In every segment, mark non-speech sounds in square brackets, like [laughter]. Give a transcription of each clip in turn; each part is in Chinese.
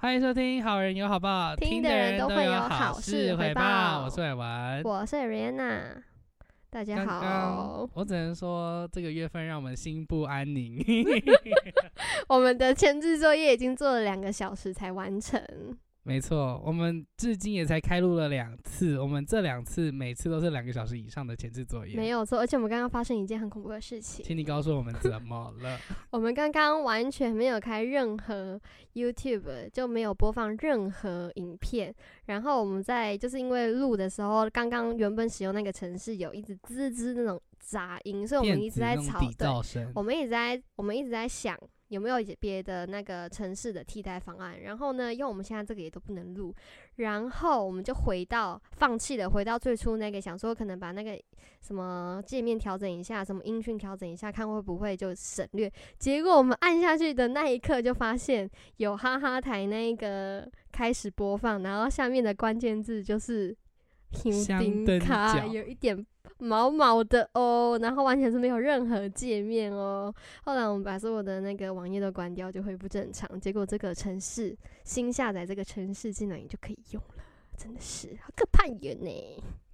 欢迎收听《好人有好报》，听的的人都会有好好事回回报我是伟文。我是 Rihanna，大家刚好。刚我只能说，这个月份让我们心不安宁。[laughs] [laughs] 我们的前置作业已经做了两个小时才完成，没错，我们至今也才开录了两次，我们这两次每次都是两个小时以上的前置作业。没有错。而且我们刚刚发生一件很恐怖的事情，请你告诉我们怎么了？[laughs] 我们刚刚完全没有开任何 YouTube，就没有播放任何影片。然后我们在就是因为录的时候，刚刚原本使用那个城市有一直滋滋那种杂音，所以我们一直在。吵对，噪声，我们一直在我们一直在想有没有别的那个城市的替代方案。然后呢，因为我们现在这个也都不能录，然后我们就回到放弃了，回到最初那个想说可能把那个什么界面调整一下，什么音讯调整一下，看会不会就省略。结果我们按下去的那一刻，就发现有哈哈台那个开始播放，然后下面的关键字就是。香丁灯卡有一点毛毛的哦，然后完全是没有任何界面哦。后来我们把所有的那个网页都关掉，就恢复正常。结果这个城市新下载这个城市竟然也就可以用了，真的是好可怕远呢。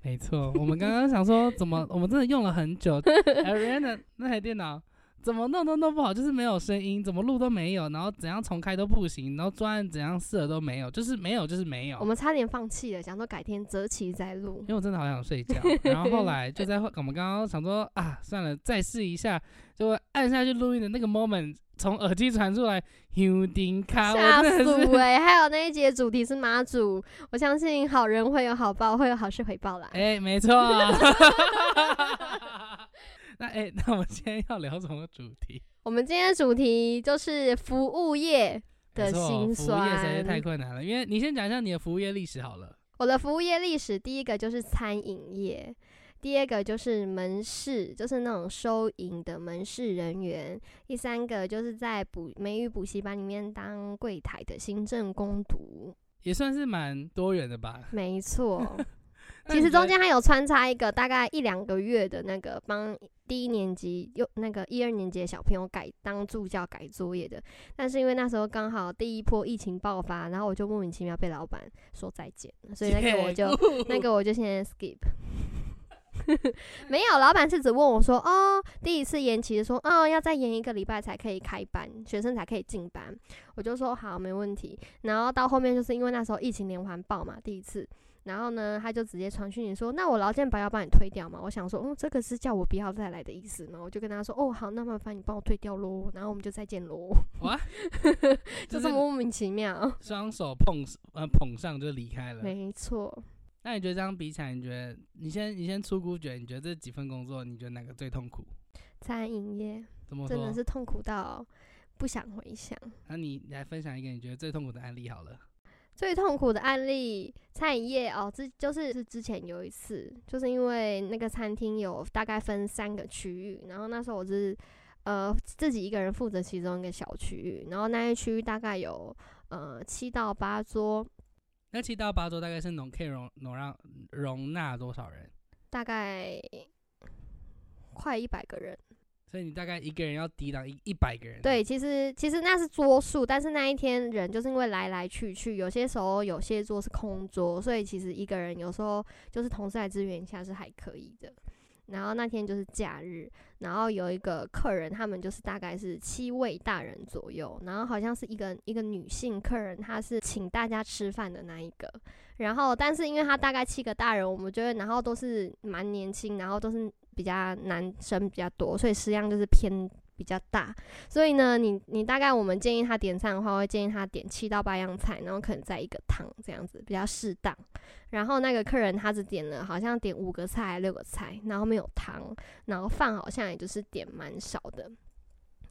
没错。我们刚刚想说，怎么我们真的用了很久 a r i a n 那台电脑怎么弄都弄不好，就是没有声音，怎么录都没有，然后怎样重开都不行，然后专案怎样试了都没有，就是没有，就是没有我。们差点放弃了，想说改天择期再录因。为我真的好想睡觉，[laughs] 然后后来就在我们刚刚想说啊，算了，再试一下，就按下去录音的那个 moment，从耳机传出来，有丁卡，吓死哎、还有那一节主题是妈祖，我相信好人会有好报，会有好事回报啦。哎、没错。[laughs] [laughs] 那哎、那我们今天要聊什么主题？我们今天的主题就是服务业的没错辛服务业实在。太困难了，因为你先讲一下你的服务业历史好了。我的服务业历史，第一个就是餐饮业，第二个就是门市，就是那种收银的门市人员，第三个就是在补美语补习班里面当柜台的行政工读。也算是蛮多元的吧。没错，[laughs] 其实中间还有穿插一个大概一两个月的那个帮第一年级又那个一二年级的小朋友改当助教改作业的，但是因为那时候刚好第一波疫情爆发，然后我就莫名其妙被老板说再见，所以那个我就 [laughs] 那个我就先 skip。[laughs] 没有，老板是只问我说，哦，第一次延期说，哦，要再延一个礼拜才可以开班，学生才可以进班。我就说好，没问题。然后到后面就是因为那时候疫情连环爆嘛，第一次，然后呢，他就直接传讯息说，那我劳健保要帮你推掉嘛？我想说，嗯，这个是叫我不要再来的意思嘛？我就跟他说，哦，好，那麻烦你帮我推掉喽。然后我们就再见喽，哇，[laughs] 就这么莫名其妙。双手碰呃捧上就离开了。没错，那你觉得这样比起来，你觉得你先你先出估觉，你觉得这几份工作，你觉得哪个最痛苦？餐饮业怎么真的？是痛苦到不想回想。那你来分享一个你觉得最痛苦的案例好了。最痛苦的案例，餐饮业哦，之就是是之前有一次，就是因为那个餐厅有大概分三个区域，然后那时候我是呃自己一个人负责其中一个小区域，然后那一区域大概有呃七到八桌，那七到八桌大概是能可以容容让容纳多少人？大概快一百个人。所以你大概一个人要抵挡一一百个人。对，其实其实那是桌数，但是那一天人就是因为来来去去，有些时候有些桌是空桌，所以其实一个人有时候就是同事来支援一下是还可以的。然后那天就是假日，然后有一个客人，他们就是大概是七位大人左右，然后好像是一个一个女性客人，她是请大家吃饭的那一个。然后，但是因为他大概七个大人，我们觉得然后都是蛮年轻，然后都是比较男生比较多，所以食量就是偏比较大。所以呢，你你大概我们建议他点餐的话，会建议他点七到八样菜，然后可能再一个汤这样子比较适当。然后那个客人他只点了好像点五个菜六个菜，然后没有汤，然后饭好像也就是点蛮少的。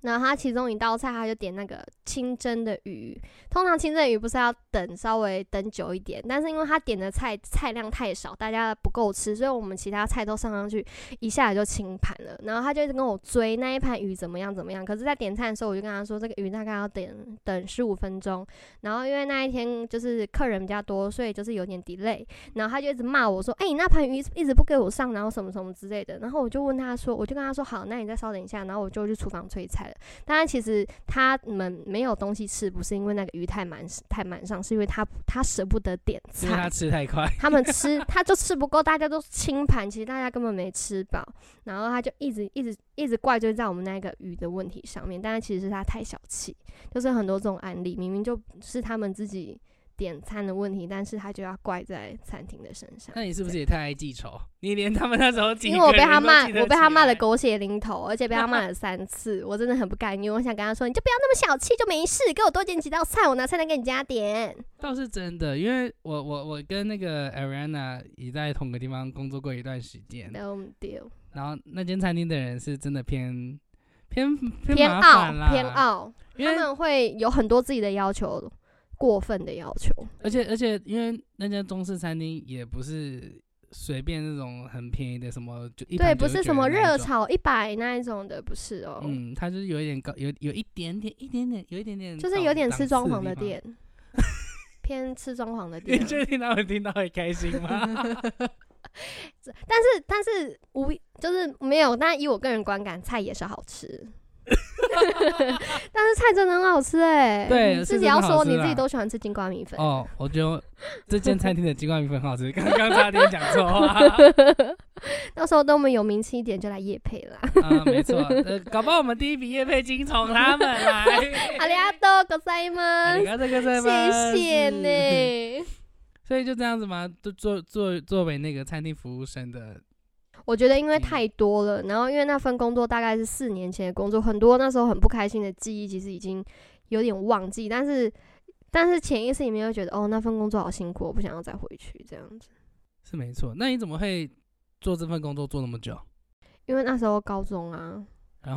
然后他其中一道菜，他就点那个清蒸的鱼。通常清蒸鱼不是要等稍微等久一点，但是因为他点的菜菜量太少，大家不够吃，所以我们其他菜都上上去，一下子就清盘了。然后他就一直跟我追那一盘鱼怎么样怎么样。可是，在点菜的时候，我就跟他说，这个鱼大概要等等十五分钟。然后因为那一天就是客人比较多，所以就是有点 delay。然后他就一直骂我说：“哎、你那盘鱼一直不给我上，然后什么什么之类的。”然后我就问他说：“我就跟他说好，那你再稍等一下。”然后我就去厨房催菜了。当然，其实他们没有东西吃，不是因为那个鱼太满太满上，是因为他他舍不得点菜，他吃太快。他们吃他就吃不够，大家都清盘，其实大家根本没吃饱，然后他就一直一直一直怪罪在我们那个鱼的问题上面，但是其实是他太小气，就是很多这种案例，明明就是他们自己。点餐的问题，但是他就要怪在餐厅的身上。那你是不是也太爱记仇？你连他们那时候因为我被他骂，我被他骂的狗血淋头，而且被他骂了三次，我真的很不甘愿。我想跟他说，你就不要那么小气就没事，给我多点几道菜，我拿菜单给你加点。倒是真的，因为我我我跟那个 Ariana 也在同个地方工作过一段时间。然后那间餐厅的人是真的偏偏偏傲偏傲，他们会有很多自己的要求。过分的要求，而且而且，因为那家中式餐厅也不是随便那种很便宜的什么，就对，不是什么热炒一百那一种的，不是哦。嗯，它就是有一点高，有有一点点，一点点，有一点点，就是有点吃装潢的店，[laughs] 偏吃装潢的店。你确定他们听到会开心吗？[laughs] 但是但是无就是没有，但以我个人观感，菜也是好吃。[laughs] 但是菜真的很好吃哎！对，自己要说你自己都喜欢吃金瓜米粉哦。我觉得这间餐厅的金瓜米粉很好吃，刚刚差点讲错话。[laughs] 到时候等我们有名气一点就来夜配啦。啊，没错，呃，搞不好我们第一笔夜配金从他们来。阿里阿多格塞吗？谢谢呢。所以就这样子嘛，就做做作为那个餐厅服务生的。我觉得因为太多了，然后因为那份工作大概是四年前的工作，很多那时候很不开心的记忆，其实已经有点忘记。但是，但是潜意识里面又觉得，哦，那份工作好辛苦，我不想要再回去这样子。是没错。那你怎么会做这份工作做那么久？因为那时候高中啊，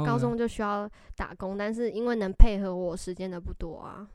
高中就需要打工，但是因为能配合我时间的不多啊。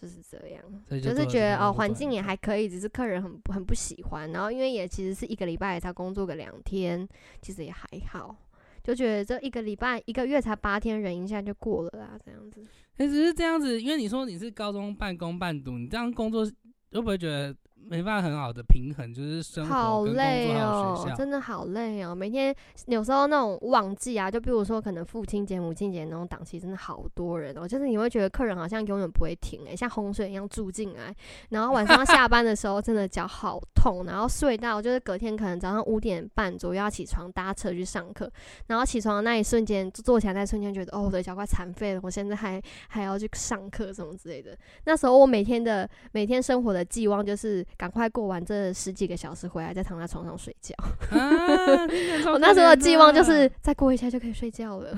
就是这样，就是觉得哦，环境也还可以，只是客人很很不喜欢。然后因为也其实是一个礼拜才工作个两天，其实也还好，就觉得这一个礼拜一个月才八天，忍一下就过了啦，这样子。哎，只是这样子，因为你说你是高中半工半读，你这样工作会不会觉得？没办法很好的平衡，就是生活跟工作还有学校，真的好累哦。每天有时候那种旺季啊，就比如说可能父亲节、母亲节那种档期，真的好多人哦。就是你会觉得客人好像永远不会停诶，像洪水一样住进来。然后晚上下班的时候，真的脚好痛，然后睡到就是隔天可能早上五点半左右要起床搭车去上课。然后起床的那一瞬间，坐起来那一瞬间觉得哦，我的脚快残废了，我现在还还要去上课什么之类的。那时候我每天的每天生活的寄望就是。赶快过完这十几个小时回来，再躺在床上睡觉。[laughs] [laughs] 我那时候的寄望就是再过一下就可以睡觉了。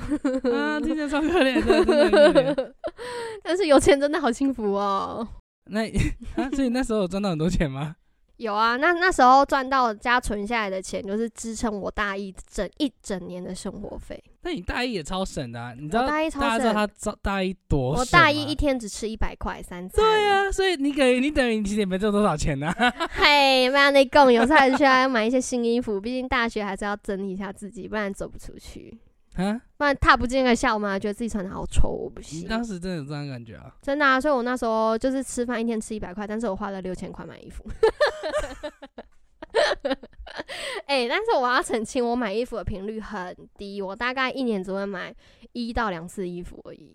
啊，听起来超可怜的，[laughs] 但是有钱真的好幸福哦。那啊所以那时候有赚到很多钱吗？有啊，那那时候赚到加存下来的钱，就是支撑我大一整一整年的生活费。那你大一也超省的，你知道大一超省，他大一多我大一一天只吃一百块三餐。对啊，所以你给你等于你其实也没挣多少钱呢。[laughs] 嘿，不然你供有时候还需要买一些新衣服，毕竟大学还是要整理一下自己，不然走不出去。啊，不然踏不进那个校门，觉得自己穿的好丑，我不行。你当时真的有这样感觉啊？真的啊，所以我那时候就是吃饭一天吃一百块，但是我花了六千块买衣服。[laughs] 哎，但是我要澄清，我买衣服的频率很低，我大概一年只会买一到两次衣服而已。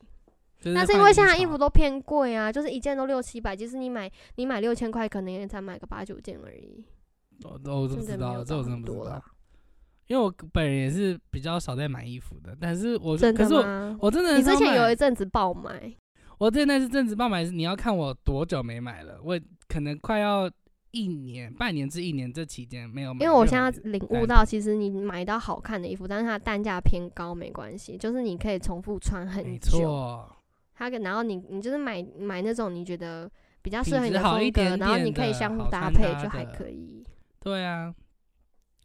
但是因为现在衣服都偏贵啊，就是一件都六七百，其实你买你买六千块，可能也才买个八九件而已。我都不知道，这我真不知道。因为我本人也是比较少在买衣服的，但是我可是我我真的你之前有一阵子爆买，我之前那是阵子爆买，是你要看我多久没买了，我可能快要一年、半年至一年这期间没有买。因为我现在领悟到，其实你买到好看的衣服，但是它单价偏高没关系，就是你可以重复穿很久。没错，它然后你你就是买买那种你觉得比较适合你的风格，然后你可以相互搭配就还可以。对啊。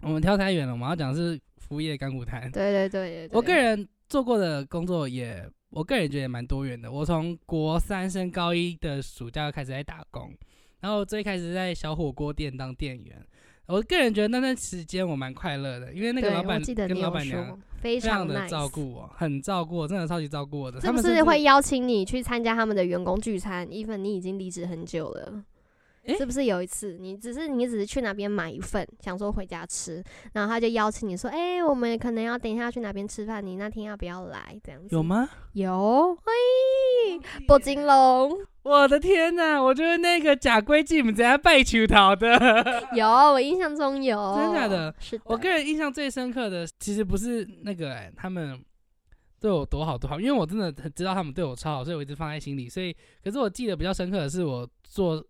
我们跳太远了，我们要讲的是服务业干股谈。对对对我个人做过的工作也，我个人觉得也蛮多元的。我从国三升高一的暑假开始在打工，然后最开始在小火锅店当店员。我个人觉得那段时间我蛮快乐的，因为那个老板跟老板娘非常的照顾我，很照顾我，真的超级照顾我的。是不是会邀请你去参加他们的员工聚餐？even 你已经离职很久了。诶是不是有一次你只是你只是去那边买一份，想说回家吃，然后他就邀请你说，哎、我们可能要等一下去哪边吃饭，你那天要不要来？这样子有？吗？有，嘿，波金龙我的天呐，我就是那个假规矩，我们怎样拜求桃的。[laughs] 有，我印象中有，真假的？是的，我个人印象最深刻的，其实不是那个、欸、他们对我多好多好，因为我真的很知道他们对我超好，所以我一直放在心里。所以，可是我记得比较深刻的是我做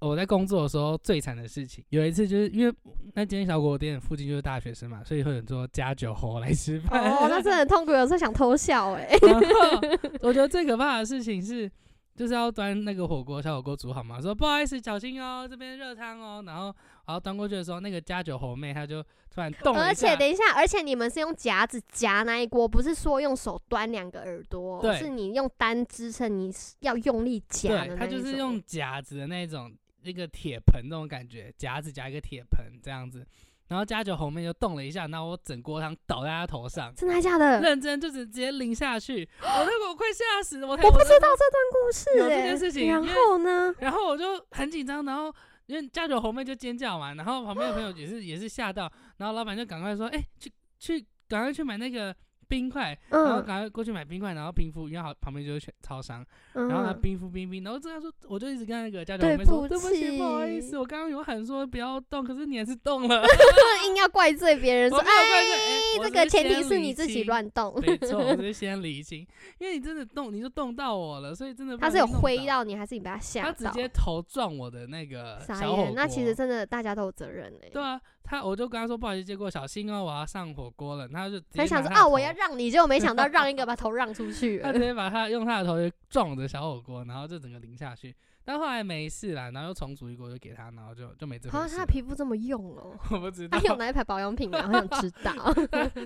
我在工作的时候最惨的事情。有一次就是因为那间小火锅店附近就是大学生嘛，所以会很多加酒猴来吃饭。哦，那真的很痛苦，有时候想偷笑哎、[laughs] 然后我觉得最可怕的事情是，就是要端那个火锅，小火锅煮好嘛，说不好意思，小心哦，这边热汤哦。然后，然后端过去的时候，那个加酒猴妹她就突然动了而且等一下，而且你们是用夹子夹那一锅，不是说用手端两个耳朵，是你用单支撑，你要用力夹的对，那她就是用夹子的那种一个铁盆那种感觉，夹子夹一个铁盆这样子。然后加酒红妹就动了一下，然后我整锅汤倒在她头上，真的假的？认真就是直接淋下去，我那个我快吓死了，我才我不知道这段故事有这哎、件事情然后呢？然后我就很紧张，然后因为加酒红妹就尖叫嘛，然后旁边的朋友也是也是吓到，然后老板就赶快说，哎、去去赶快去买那个冰块，然后嗯赶快过去买冰块，然后冰敷，因为好旁边就是全超商，嗯，然后他冰敷冰冰，然后这样说，我就一直跟那个家酒对红妹说，不对不起，不好意思，我刚刚有喊说不要动，可是你还是动了，[laughs] 硬要怪罪别人说，我怪罪哎这个前提是你自己乱动，没错，[laughs] 我只是先理清，因为你真的动，你就动到我了，所以真的他是有挥到你，还是你被他吓到？他？直接头撞我的那个傻小火，，那其实真的大家都有责任哎、对啊，他我就跟他说不好意思，结果小心哦，我要上火锅了。他就直接才想说啊，我要让你，结果没想到 [laughs] 让一个把头让出去了他直。接把他用他的头就撞着小火锅，然后就整个淋下去。但后来没事啦，然后又重煮一锅就给他，然后就就没这好像回事了。他的皮肤这么用哦，[laughs] 我不知道他，用哪一排保养品啊？[laughs] 我想知道。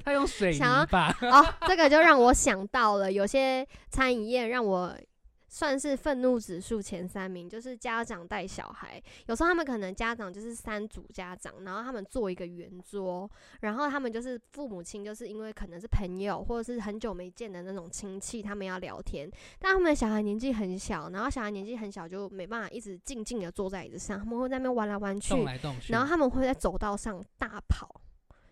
他用水泥吧？哦，这个就让我想到了，有些餐饮业让我算是愤怒指数前三名，就是家长带小孩，有时候他们可能家长就是三组家长，然后他们做一个圆桌，然后他们就是父母亲，就是因为可能是朋友或者是很久没见的那种亲戚，他们要聊天，但他们的小孩年纪很小，然后小孩年纪很小就没办法一直静静的坐在椅子上，他们会在那边玩来玩去动，来动去，然后他们会在走道上大跑，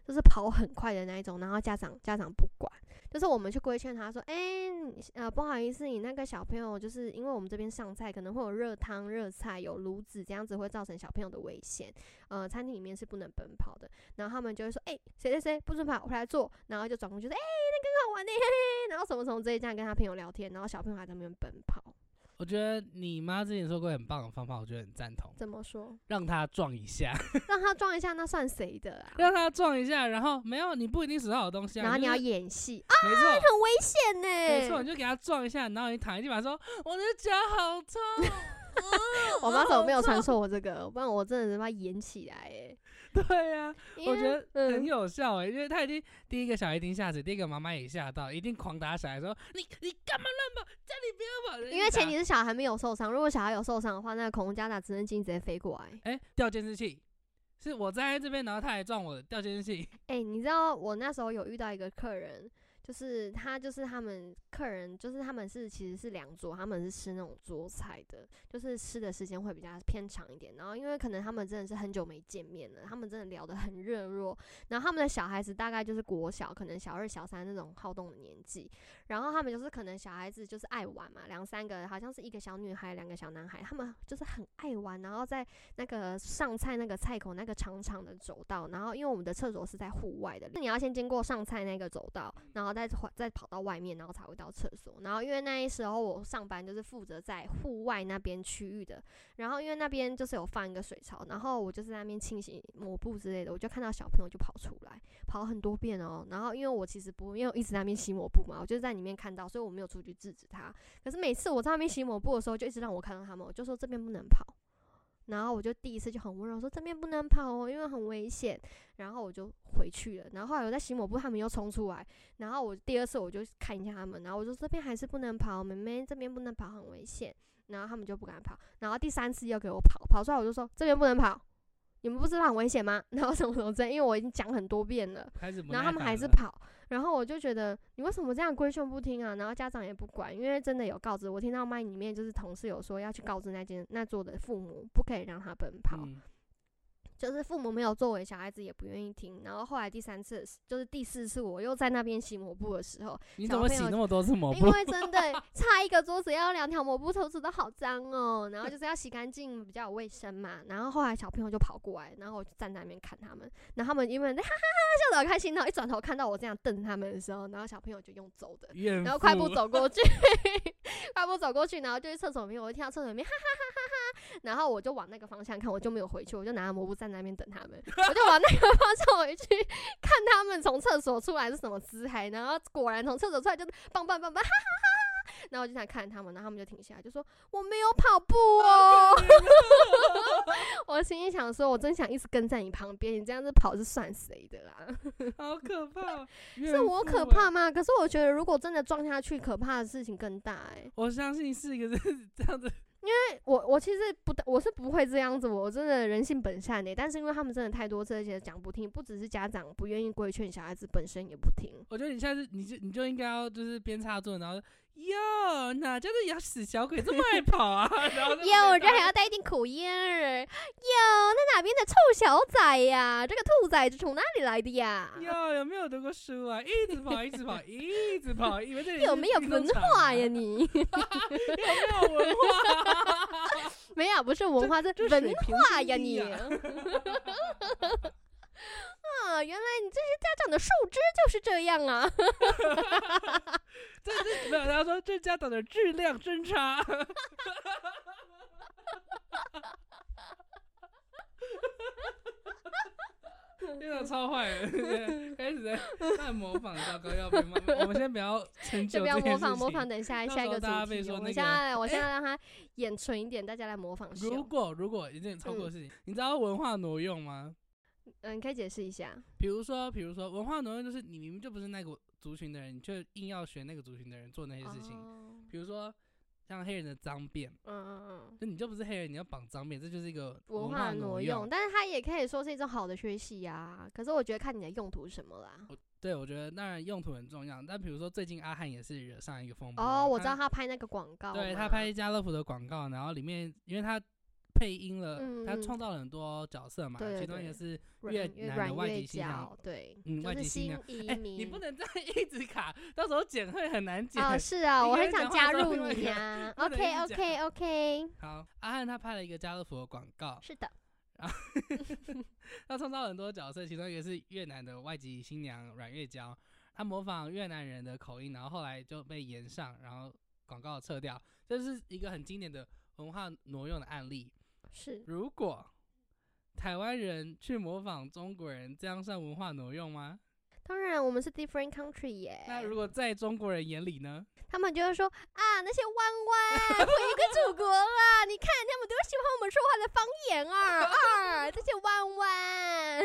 就是跑很快的那一种，然后家长家长不管，就是我们去规劝他说，哎、呃不好意思，你那个小朋友就是因为我们这边上菜可能会有热汤、热菜、有炉子，这样子会造成小朋友的危险，呃，餐厅里面是不能奔跑的。然后他们就会说，哎、谁谁谁不准跑，回来坐，然后就转过去说，哎、那更好玩呢，嘿嘿，然后什么什么这一这样跟他朋友聊天，然后小朋友还在那边奔跑，我觉得你妈之前说过很棒的方法，我觉得很赞同，怎么说？让他撞一下，[laughs] 让他撞一下，那算谁的啊？让他撞一下，然后没有你不一定手上有东西啊，然后你要演戏啊，没错。很危险呢、没错，你就给他撞一下，然后你躺在地板说：“我的脚好痛。[laughs] 我妈怎么没有传传授我这个？不然我真的是把它演起来哎。[laughs] 对呀、我觉得很嗯有效欸、因为他已经第一个小孩一定吓死，第一个妈妈也吓到，一定狂打小孩说：“你你干嘛乱跑？叫你不要跑！”因为前提提是小孩没有受伤，如果小孩有受伤的话，那个恐龙家打直升机直接飞过来。哎、掉监视器，是我站在这边，然后他还撞我，掉监视器。哎、你知道我那时候有遇到一个客人，就是他就是他们客人，就是他们是其实是两桌，他们是吃那种桌菜的，就是吃的时间会比较偏长一点。然后因为可能他们真的是很久没见面了，他们真的聊得很热络。然后他们的小孩子大概就是国小，可能小二、小三那种好动的年纪。然后他们就是可能小孩子就是爱玩嘛，两三个好像是一个小女孩，两个小男孩，他们就是很爱玩，然后在那个上菜那个菜口那个长长的走道，然后因为我们的厕所是在户外的，你要先经过上菜那个走道，然后再再跑到外面，然后才会到厕所。然后因为那时候我上班就是负责在户外那边区域的，然后因为那边就是有放一个水槽，然后我就是在那边清洗抹布之类的，我就看到小朋友就跑出来，跑很多遍哦。然后因为我其实不因为我一直在那边洗抹布嘛，我就是在里面看到，所以我没有出去制止他。可是每次我在那边洗抹布的时候，就一直让我看到他们，我就说这边不能跑。然后我就第一次就很温柔说这边不能跑哦，因为很危险。然后我就回去了。然后后来我在洗抹布，他们又冲出来。然后我第二次我就看一下他们，然后我说这边还是不能跑，妹妹这边不能跑，很危险。然后他们就不敢跑。然后第三次又给我跑，跑出来我就说这边不能跑。你们不知道很危险吗？[laughs] 然后什么什么之类，因为我已经讲很多遍了。然后他们还是跑，然后我就觉得你为什么这样规劝不听啊？然后家长也不管，因为真的有告知，我听到麦里面就是同事有说要去告知那间那座的父母，不可以让他奔跑，嗯就是父母没有作为，小孩子也不愿意听。然后后来第三次，就是第四次，我又在那边洗抹布的时候，你怎么洗那么多次抹布因？为真的 [laughs] 差一个桌子要两条抹布，桌子都好脏哦。然后就是要洗干净，比较有卫生嘛。然后后来小朋友就跑过来，然后我就站在那边看他们。然后他们因为哈哈哈笑得好开心，然后一转头看到我这样瞪他们的时候，然后小朋友就用走的，然后快步走过去，[laughs] 快步走过去，然后就去厕所里面，我就听到厕所里面哈哈哈哈哈，然后我就往那个方向看，我就没有回去，我就拿着抹布站在那边等他们，我就往那个 [laughs] 方向回去看他们从厕所出来是什么姿态，然后果然从厕所出来就是棒棒棒棒哈哈哈哈，然后我就想看他们，然后他们就停下来就说我没有跑步哦，[laughs] 我心里想说，我真想一直跟在你旁边，你这样子跑是算谁的啦？[laughs] 好可怕，是我可怕吗？可是我觉得如果真的撞下去，可怕的事情更大哎、我相信是一个是这样子，因为我我其实不，我是不会这样子，我真的人性本善的、但是因为他们真的太多次，而且讲不听，不只是家长不愿意规劝，小孩子本身也不听。我觉得你下次你就你就应该要就是边插座，然后哟，哪家的咬死小鬼这么爱跑啊？[laughs] 哟，这还要带一点口音儿。哟，那哪边的臭小崽呀？这个兔崽子从哪里来的呀？哟，有没有读过书啊？一直跑，一直跑，一直跑，以为这里有没有文化呀？[laughs] 你？有没有文化？[laughs] 没有，不是文化，是这文化呀你。啊啊，原来你这些家长的素质就是这样啊！[laughs] 这这没有，他说这家长的质量真差。[laughs] 真的超坏开始在在模仿，糟糕要被骂。我们先不要 [laughs] 成就就不要模仿，模仿。等下到下一个主题。我现在，我现在让他演纯一点，大家来模仿如秀。果如果一件超过的事情，你知道文化挪用吗？嗯，你可以解释一下。比如说，比如说文化挪用就是你明明就不是那个族群的人，你就硬要学那个族群的人做那些事情。哦比如说像黑人的脏辫，嗯嗯嗯，就你就不是黑人，你要绑脏辫，这就是一个文化化挪用。但是它也可以说是一种好的学习呀。可是我觉得看你的用途是什么啦。对，我觉得当然用途很重要，但比如说最近阿汉也是惹上一个风波。哦，我知道他拍那个广告。对他拍家乐福的广告，然后里面因为他配音了，他创造了很多角色嘛，其中一个是越南的外籍新娘，对，嗯外籍新娘哎、民。你不能这样一直卡，到时候剪会很难剪。哦，是啊，[laughs] 我很想加入你个呀。[laughs] OK OK OK 好，阿汉他拍了一个家乐福的广告，是的。[laughs] 他创造了很多角色，其中一个是越南的外籍新娘阮月娇，她模仿越南人的口音，然后后来就被延上，然后广告撤掉，这是一个很经典的文化挪用的案例。是，如果台湾人去模仿中国人，这样算文化挪用吗？当然我们是 different country 耶。那如果在中国人眼里呢？他们就会说啊，那些弯弯我一个祖国了，你看他们多喜欢我们说话的方言啊啊，这些弯弯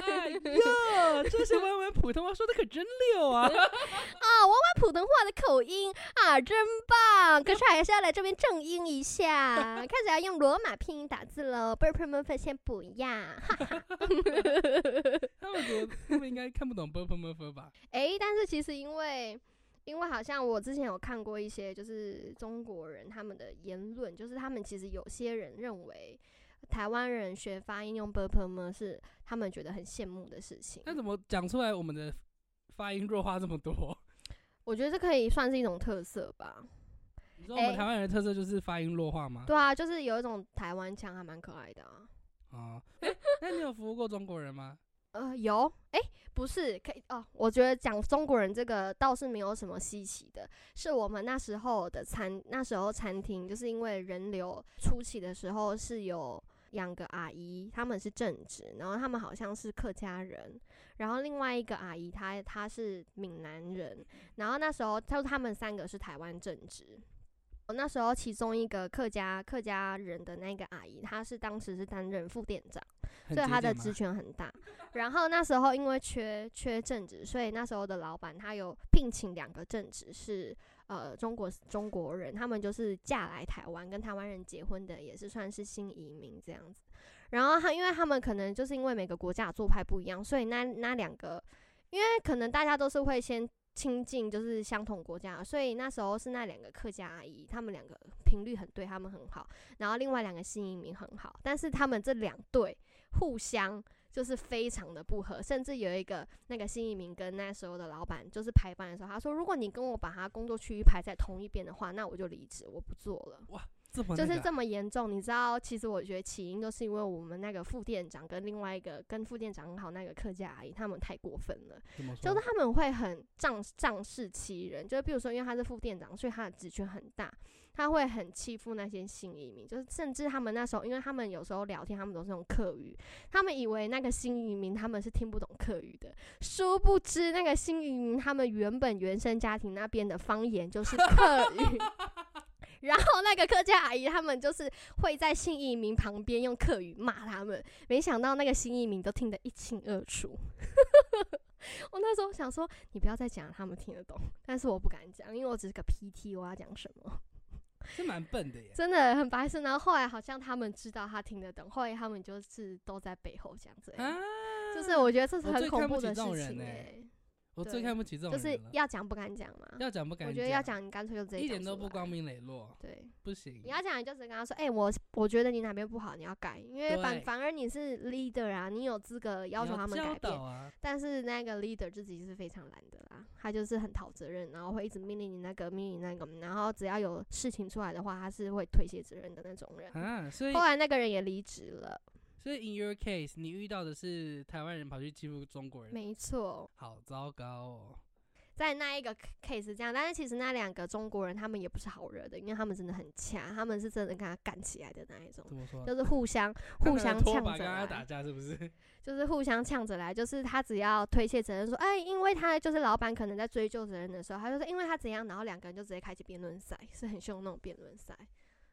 哎呦，这些弯弯普通话说的可真溜啊！[laughs] 啊，弯弯普通话的口音啊，真棒！可是还是要来这边正音一下，开始要用罗马拼音打字喽，不然朋友们先不要。哈 [laughs] 哈他们怎么他们应该看不懂 b u r 诶，但是其实因为，因为好像我之前有看过一些，就是中国人他们的言论，就是他们其实有些人认为台湾人学发音用 b u r p m u 是他们觉得很羡慕的事情。那怎么讲出来我们的发音弱化这么多？[laughs] 我觉得这可以算是一种特色吧。你说我们哎台湾人的特色就是发音弱化吗？对啊，就是有一种台湾腔，还蛮可爱的啊。啊，哎、那你有服务过中国人吗？呃，有，诶，不是，可以哦。我觉得讲中国人这个倒是没有什么稀奇的，是我们那时候的餐，那时候餐厅就是因为人流初期的时候是有两个阿姨，他们是正职，然后他们好像是客家人，然后另外一个阿姨她她是闽南人，然后那时候他他们三个是台湾正职。我那时候其中一个客家客家人的那个阿姨，她是当时是担任副店长，所以他的职权很大。然后那时候因为缺缺正职，所以那时候的老板他有聘请两个正职是呃中国中国人，他们就是嫁来台湾跟台湾人结婚的，也是算是新移民这样子。然后他因为他们可能就是因为每个国家做派不一样，所以那那两个，因为可能大家都是会先亲近就是相同国家，所以那时候是那两个客家阿姨，他们两个频率很对，他们很好。然后另外两个新移民很好，但是他们这两对互相就是非常的不合，甚至有一个那个新移民跟那时候的老板就是排班的时候，他说如果你跟我把他工作区域排在同一边的话，那我就离职，我不做了。这么啊就是这么严重，你知道？其实我觉得起因都是因为我们那个副店长跟另外一个跟副店长很好那个客家阿姨，他们太过分了。就是他们会很仗仗势欺人，就是比如说，因为他是副店长，所以他的职权很大，他会很欺负那些新移民，就是甚至他们那时候，因为他们有时候聊天，他们都是用客语，他们以为那个新移民他们是听不懂客语的，殊不知那个新移民他们原本原生家庭那边的方言就是客语。[laughs] 然后那个客家阿姨他们就是会在新移民旁边用客语骂他们，没想到那个新移民都听得一清二楚。[laughs] 我那时候想说，你不要再讲，他们听得懂，但是我不敢讲，因为我只是个 PT，我要讲什么，是蛮笨的耶。真的很白痴。然后后来好像他们知道他听得懂，后来他们就是都在背后讲这样，啊，就是我觉得这是很恐怖的事情哎、我最对看不起这种就是。要讲不敢讲嘛。要讲不敢讲我觉得要讲，你干脆就直接一点都不光明磊落，对，不行你。要讲，你就只跟他说，哎、我我觉得你哪边不好，你要改，因为反反而你是 leader 啊，你有资格要求他们改变。啊，但是那个 leader 自己是非常懒的啦，他就是很讨责任，然后会一直命令你那个命令你那个，然后只要有事情出来的话，他是会推卸责任的那种人。啊，所以后来那个人也离职了，所以 in your case，你遇到的是台湾人跑去欺负中国人，没错，好糟糕哦。在那一个 case 这样，但是其实那两个中国人他们也不是好惹的，因为他们真的很掐，他们是真的跟他干起来的那一种？就是互相互相呛着来打。架是不是？[laughs] 就是互相呛着来，就是他只要推卸责任，说，哎，因为他就是老板可能在追究责任的时候，他就说因为他怎样，然后两个人就直接开启辩论赛，是很凶那种辩论赛，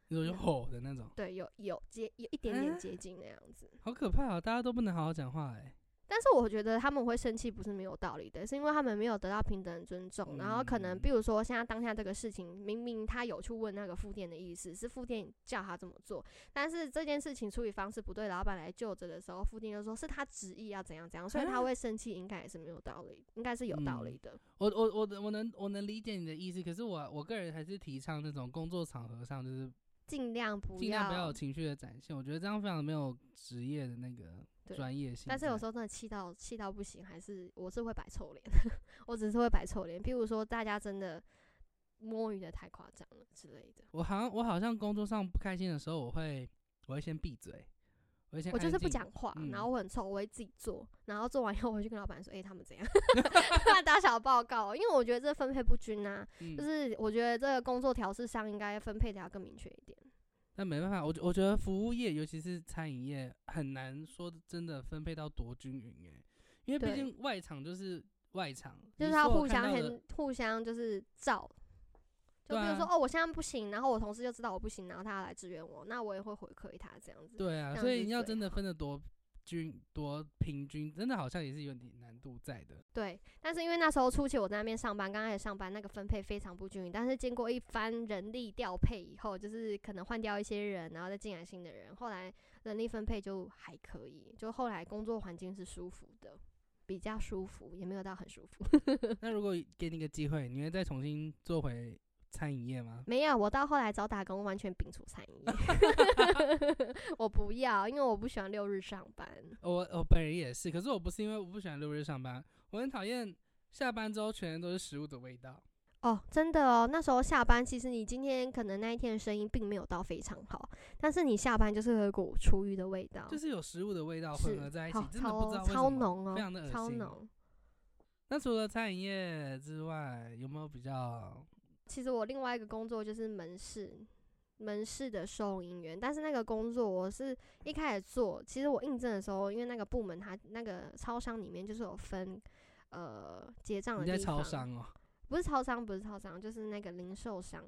你说就吼的那种，对，有有接有一点点啊接近那样子。好可怕啊！大家都不能好好讲话哎。但是我觉得他们会生气不是没有道理的，是因为他们没有得到平等的尊重，然后可能嗯比如说现在当下这个事情，明明他有去问那个副店的意思，是副店叫他这么做，但是这件事情处理方式不对，老板来就责的时候，副店就说是他执意要怎样怎样，所以他啊会生气，应该也是没有道理，应该是有道理的。我我我我能我能理解你的意思，可是我我个人还是提倡那种工作场合上就是尽量不尽量不要要有情绪的展现，我觉得这样非常的没有职业的那个专业性。但是有时候真的气到气到不行，还是我是会摆臭脸，[laughs] 我只是会摆臭脸。譬如说大家真的摸鱼的太夸张了之类的，我好像我好像工作上不开心的时候，我会我会先闭嘴，我我就是不讲话，嗯然后我很臭，我会自己做，然后做完以后我去跟老板说，诶，他们怎样，[laughs] 打小报告，因为我觉得这分配不均啊，嗯就是我觉得这个工作调试上应该分配的要更明确一点。那没办法，我觉我觉得服务业，尤其是餐饮业，很难说真的分配到多均匀诶，因为毕竟外场就是外场，就是要互相很互相就是照，就比如说、啊哦，我现在不行，然后我同事就知道我不行，然后他来支援我，那我也会回馈他这样子。对啊，所以你要真的分得多均多平均，真的好像也是有点难度在的。对，但是因为那时候初期我在那边上班，刚开始上班那个分配非常不均匀，但是经过一番人力调配以后，就是可能换掉一些人，然后再进来新的人，后来人力分配就还可以，就后来工作环境是舒服的，比较舒服，也没有到很舒服。[laughs] 那如果给你个机会，你会再重新做回餐饮业吗？没有，我到后来找打工完全摒除餐饮业 [laughs] [laughs] 我不要，因为我不喜欢六日上班。我我本人也是，可是我不是因为我不喜欢六日上班，我很讨厌下班之后全都是食物的味道。哦，真的哦，那时候下班，其实你今天可能那一天的声音并没有到非常好，但是你下班就是有一股厨余的味道，就是有食物的味道混合在一起，真的不知道超浓哦，非常的恶心。超浓。那除了餐饮业之外，有没有比较？其实我另外一个工作就是门市，门市的收银员，但是那个工作我是一开始做，其实我应征的时候，因为那个部门它那个超商里面就是有分呃结账的你在地方，超商哦、不是超商，不是超商，就是那个零售商，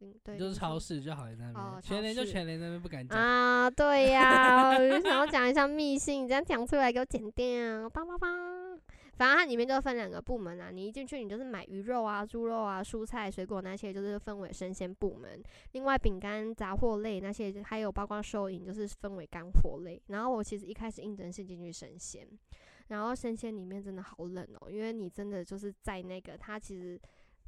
嗯，对，就是超市就好在那边，哦全联就全联那边不敢讲。啊，对呀，我就想要讲一下密信，你这样讲出来给我剪掉，棒棒棒。反正它里面就分两个部门啊，你一进去你就是买鱼肉啊、猪肉啊、蔬菜、水果那些，就是分为生鲜部门。另外饼干、杂货类那些，还有包括收银，就是分为干货类。然后我其实一开始应征是进去生鲜，然后生鲜里面真的好冷哦，因为你真的就是在那个它其实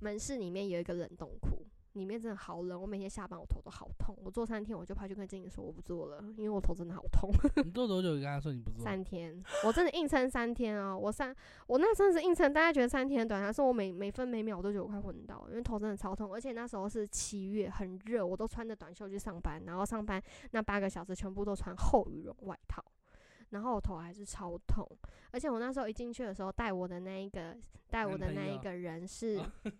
门市里面有一个冷冻库，里面真的好冷，我每天下班我头都好痛。我做三天我就跑去跟经理说我不做了，因为我头真的好痛。[laughs] 你做多久？你跟他说你不做？三天，我真的硬撑三天啊！我三我那真的是硬撑，大家觉得三天很短，但是我每每分每秒我都觉得我快昏倒，因为头真的超痛，而且那时候是七月，很热，我都穿着短袖去上班，然后上班那八个小时全部都穿厚羽绒外套，然后我头还是超痛，而且我那时候一进去的时候，带我的那一个带我的那一个人是哦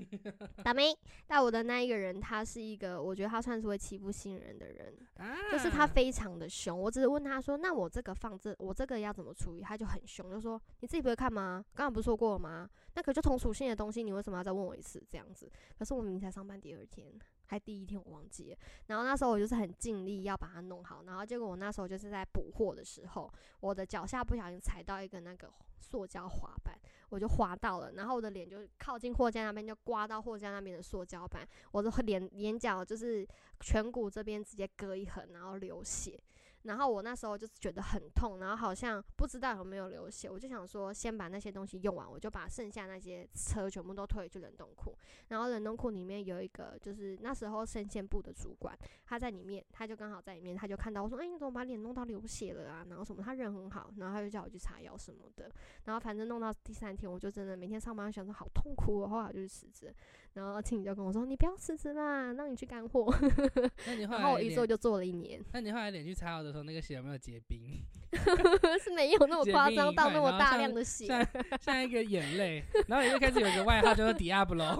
大明，带我的那一个人，他是一个我觉得他算是会欺负新人的人，啊就是他非常的凶。我只是问他说：“那我这个放这，我这个要怎么处理？”他就很凶，就说：“你自己不会看吗？刚刚不是说过了吗？那可就同属性的东西，你为什么要再问我一次？这样子？可是我明明才上班第二天，还第一天我忘记了。然后那时候我就是很尽力要把它弄好，然后结果我那时候就是在补货的时候，我的脚下不小心踩到一个那个塑胶滑板。我就滑到了，然后我的脸就靠近货架那边，就刮到货架那边的塑胶板，我的 [laughs] 脸眼角就是颧骨这边直接割一痕，然后流血。然后我那时候就是觉得很痛，然后好像不知道有没有流血，我就想说先把那些东西用完，我就把剩下那些车全部都推去冷冻库。然后冷冻库里面有一个就是那时候生鲜部的主管，他在里面，他就刚好在里面，他就看到我说：“哎、你怎么把脸弄到流血了啊？”然后什么，他人很好，然后他就叫我去擦药什么的。然后反正弄到第三天，我就真的每天上班想说好痛苦哦，后来我就去辞职。然后经理就跟我说：“你不要辞职啦，让你去干货。[laughs] 那你”后然后我，一做就做了一年，那你后来脸去擦药的时候，那个血有没有结冰？[laughs] 是没有那么夸张到那么大量的血。像像一个眼泪，然后你就开始有一个外号叫做 Diablo，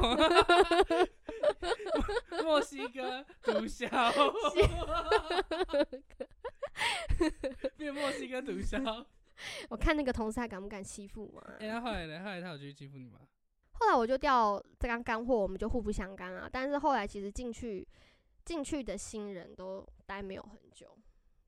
[laughs] 墨西哥毒枭，变墨西哥毒枭。我看那个同事还敢不敢欺负我、啊？哎、那后来呢？后来他有去欺负你吗？后来我就调这干干货，我们就互不相干啊。但是后来其实进去进去的新人都待没有很久，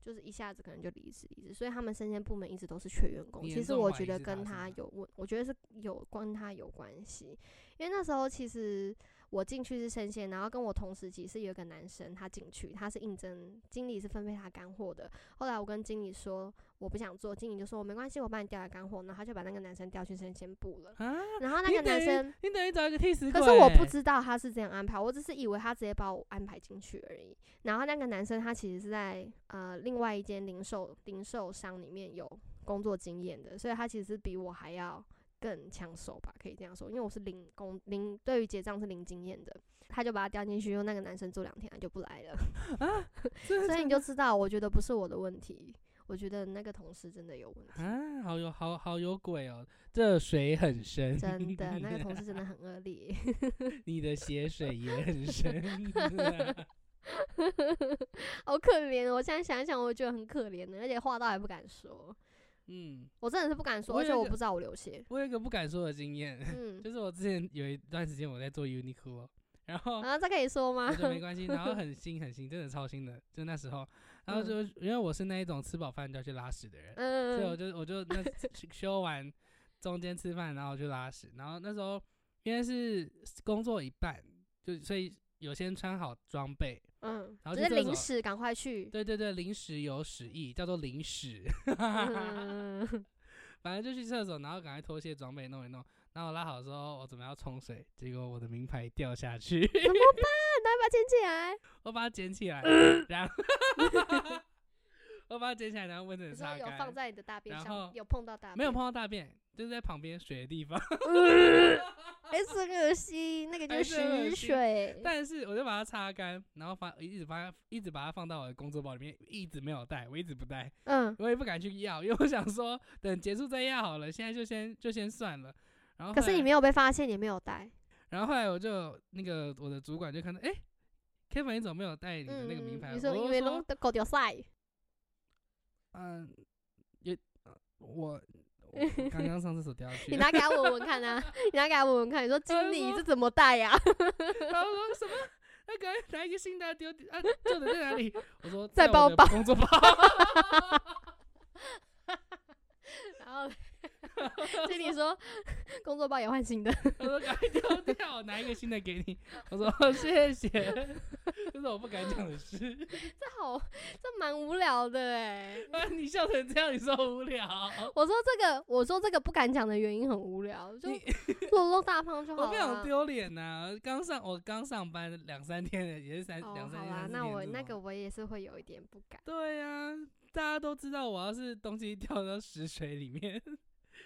就是一下子可能就离职离职，所以他们生鲜部门一直都是缺员工。其实我觉得跟他有问，我觉得是有跟他有关系，因为那时候其实。我进去是生鲜，然后跟我同时期是有一个男生，他进去，他是应征经理是分配他干货的。后来我跟经理说我不想做，经理就说没关系，我帮你调来干货，然后他就把那个男生调去生鲜部了。啊，然后那个男生你等于找一个替死鬼。可是我不知道他是这样安排，我只是以为他直接把我安排进去而已。然后那个男生他其实是在呃另外一间零售零售商里面有工作经验的，所以他其实是比我还要更抢手吧，可以这样说。因为我是零工零对于结账是零经验的，他就把他调进去，用那个男生做两天他就不来了，啊，[laughs] 所以你就知道，我觉得不是我的问题。我觉得那个同事真的有问题，啊，好有好好有鬼哦，这水很深，真的，那个同 [laughs] 事真的很恶劣。[laughs] 你的血水也很深。[laughs] 好可怜哦！我现在想一想，我觉得很可怜的，而且话到还不敢说。嗯，我真的是不敢说，而且我不知道我流血。我有一个不敢说的经验，嗯，就是我之前有一段时间我在做 Uniqlo，然后啊，这可以说吗没关系，然后很新很新，真的超新的，就那时候，然后就因为我是那一种吃饱饭就要去拉屎的人，所以我嗯，就我就那修 [laughs] 完中间吃饭，然后去拉屎，然后那时候因为是工作一半，就所以有先穿好装备，嗯，然后就是临时赶快去。对对对，临时有屎意，叫做临时，[laughs] 嗯，反正就去厕所，然后赶快脱卸装备弄一弄，然后我拉好之后，我准备要冲水，结果我的名牌掉下去，[laughs] 怎么办？那把它捡起来。[laughs] [laughs] 我把它捡起来，然后我把它捡起来，然后温水你说擦干，有放在你的大便然后，上有碰到大便？没有碰到大便，就是在旁边水的地方，[laughs] 哎，是很恶心，那个就还是很恶屎心水。但是我就把它擦干，然后放一直把它一直把它放到我的工作包里面，一直没有带，我一直不带，嗯，我也不敢去要，因为我想说等结束再要好了，现在就先就先算了。然后后来可是你没有被发现，你没有带。然后后来我就那个我的主管就看到，哎、k e v i n 你怎么没有带你的那个名牌？嗯你说因为弄的狗掉赛。嗯，也呃我我刚刚上厕所掉下去你，拿给他闻闻看啊！[laughs] 你拿给他闻闻看，你说经理说这怎么带呀、[laughs] 然后说什么？那赶快拿一个新的丢啊，旧的在哪里？我说在包包工作包。[laughs] 然后 [laughs] 经理说工作包也换新的，我说赶快丢掉，我拿一个新的给你。[laughs] 我说谢谢，这是我不敢讲的事。这好这蛮无聊的哎。啊，你笑成这样，你说无聊？我说这个，我说这个不敢讲的原因很无聊，就你落落大方就好我不想了。丢脸呐。刚上我刚上班两三天的，也是三哦，两三天。好啦，那我那个我也是会有一点不敢。对呀、大家都知道，我要是东西掉到石水里面，